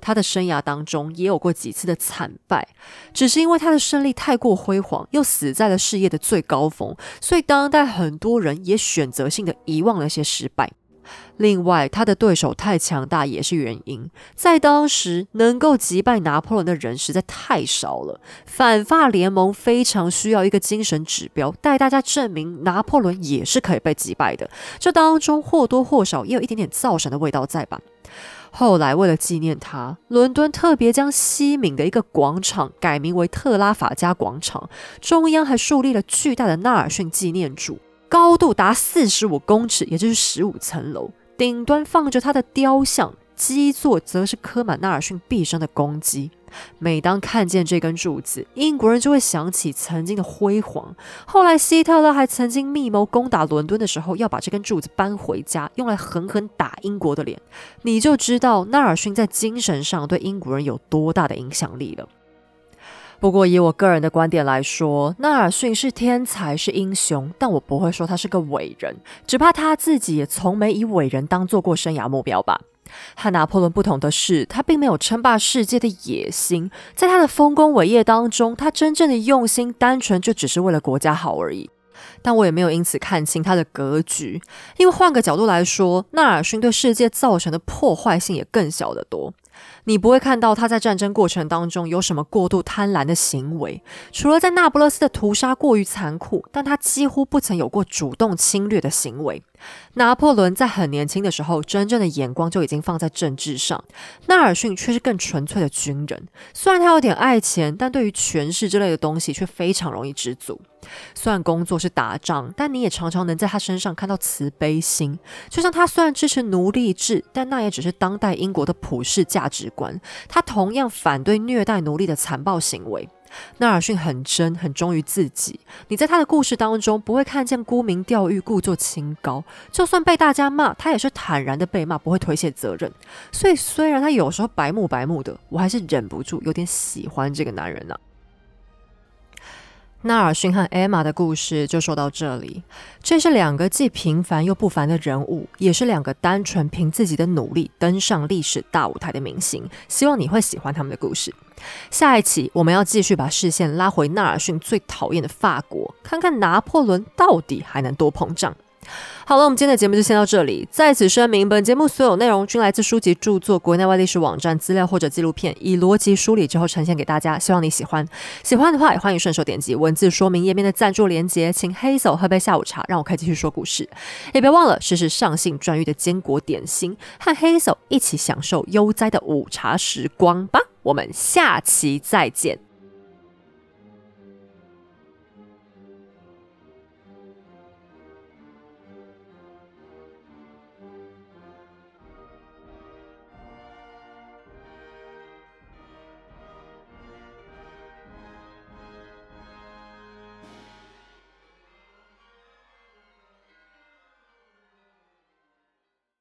他的生涯当中也有过几次的惨败，只是因为他的胜利太过辉煌，又死在了事业的最高峰，所以当代很多人也选择性的遗忘了些失败。另外，他的对手太强大也是原因，在当时能够击败拿破仑的人实在太少了。反法联盟非常需要一个精神指标，带大家证明拿破仑也是可以被击败的。这当中或多或少也有一点点造神的味道在吧？后来，为了纪念他，伦敦特别将西敏的一个广场改名为特拉法加广场，中央还树立了巨大的纳尔逊纪念柱，高度达四十五公尺，也就是十五层楼，顶端放着他的雕像，基座则是刻满纳尔逊毕生的功绩。每当看见这根柱子，英国人就会想起曾经的辉煌。后来，希特勒还曾经密谋攻打伦敦的时候，要把这根柱子搬回家，用来狠狠打英国的脸。你就知道纳尔逊在精神上对英国人有多大的影响力了。不过，以我个人的观点来说，纳尔逊是天才，是英雄，但我不会说他是个伟人，只怕他自己也从没以伟人当做过生涯目标吧。和拿破仑不同的是，他并没有称霸世界的野心。在他的丰功伟业当中，他真正的用心，单纯就只是为了国家好而已。但我也没有因此看清他的格局，因为换个角度来说，纳尔逊对世界造成的破坏性也更小得多。你不会看到他在战争过程当中有什么过度贪婪的行为，除了在那不勒斯的屠杀过于残酷，但他几乎不曾有过主动侵略的行为。拿破仑在很年轻的时候，真正的眼光就已经放在政治上，纳尔逊却是更纯粹的军人。虽然他有点爱钱，但对于权势之类的东西却非常容易知足。虽然工作是打仗，但你也常常能在他身上看到慈悲心。就像他虽然支持奴隶制，但那也只是当代英国的普世价直观。他同样反对虐待奴隶的残暴行为。纳尔逊很真，很忠于自己。你在他的故事当中不会看见沽名钓誉、故作清高。就算被大家骂，他也是坦然的被骂，不会推卸责任。所以虽然他有时候白目白目的，我还是忍不住有点喜欢这个男人呢。纳尔逊和艾玛的故事就说到这里。这是两个既平凡又不凡的人物，也是两个单纯凭自己的努力登上历史大舞台的明星。希望你会喜欢他们的故事。下一期我们要继续把视线拉回纳尔逊最讨厌的法国，看看拿破仑到底还能多膨胀。好了，我们今天的节目就先到这里。在此声明，本节目所有内容均来自书籍著作、国内外历史网站资料或者纪录片，以逻辑梳理之后呈现给大家。希望你喜欢，喜欢的话也欢迎顺手点击文字说明页面的赞助连结，请黑手喝杯下午茶，让我可以继续说故事。也别忘了试试上信专誉的坚果点心，和黑手一起享受悠哉的午茶时光吧。我们下期再见。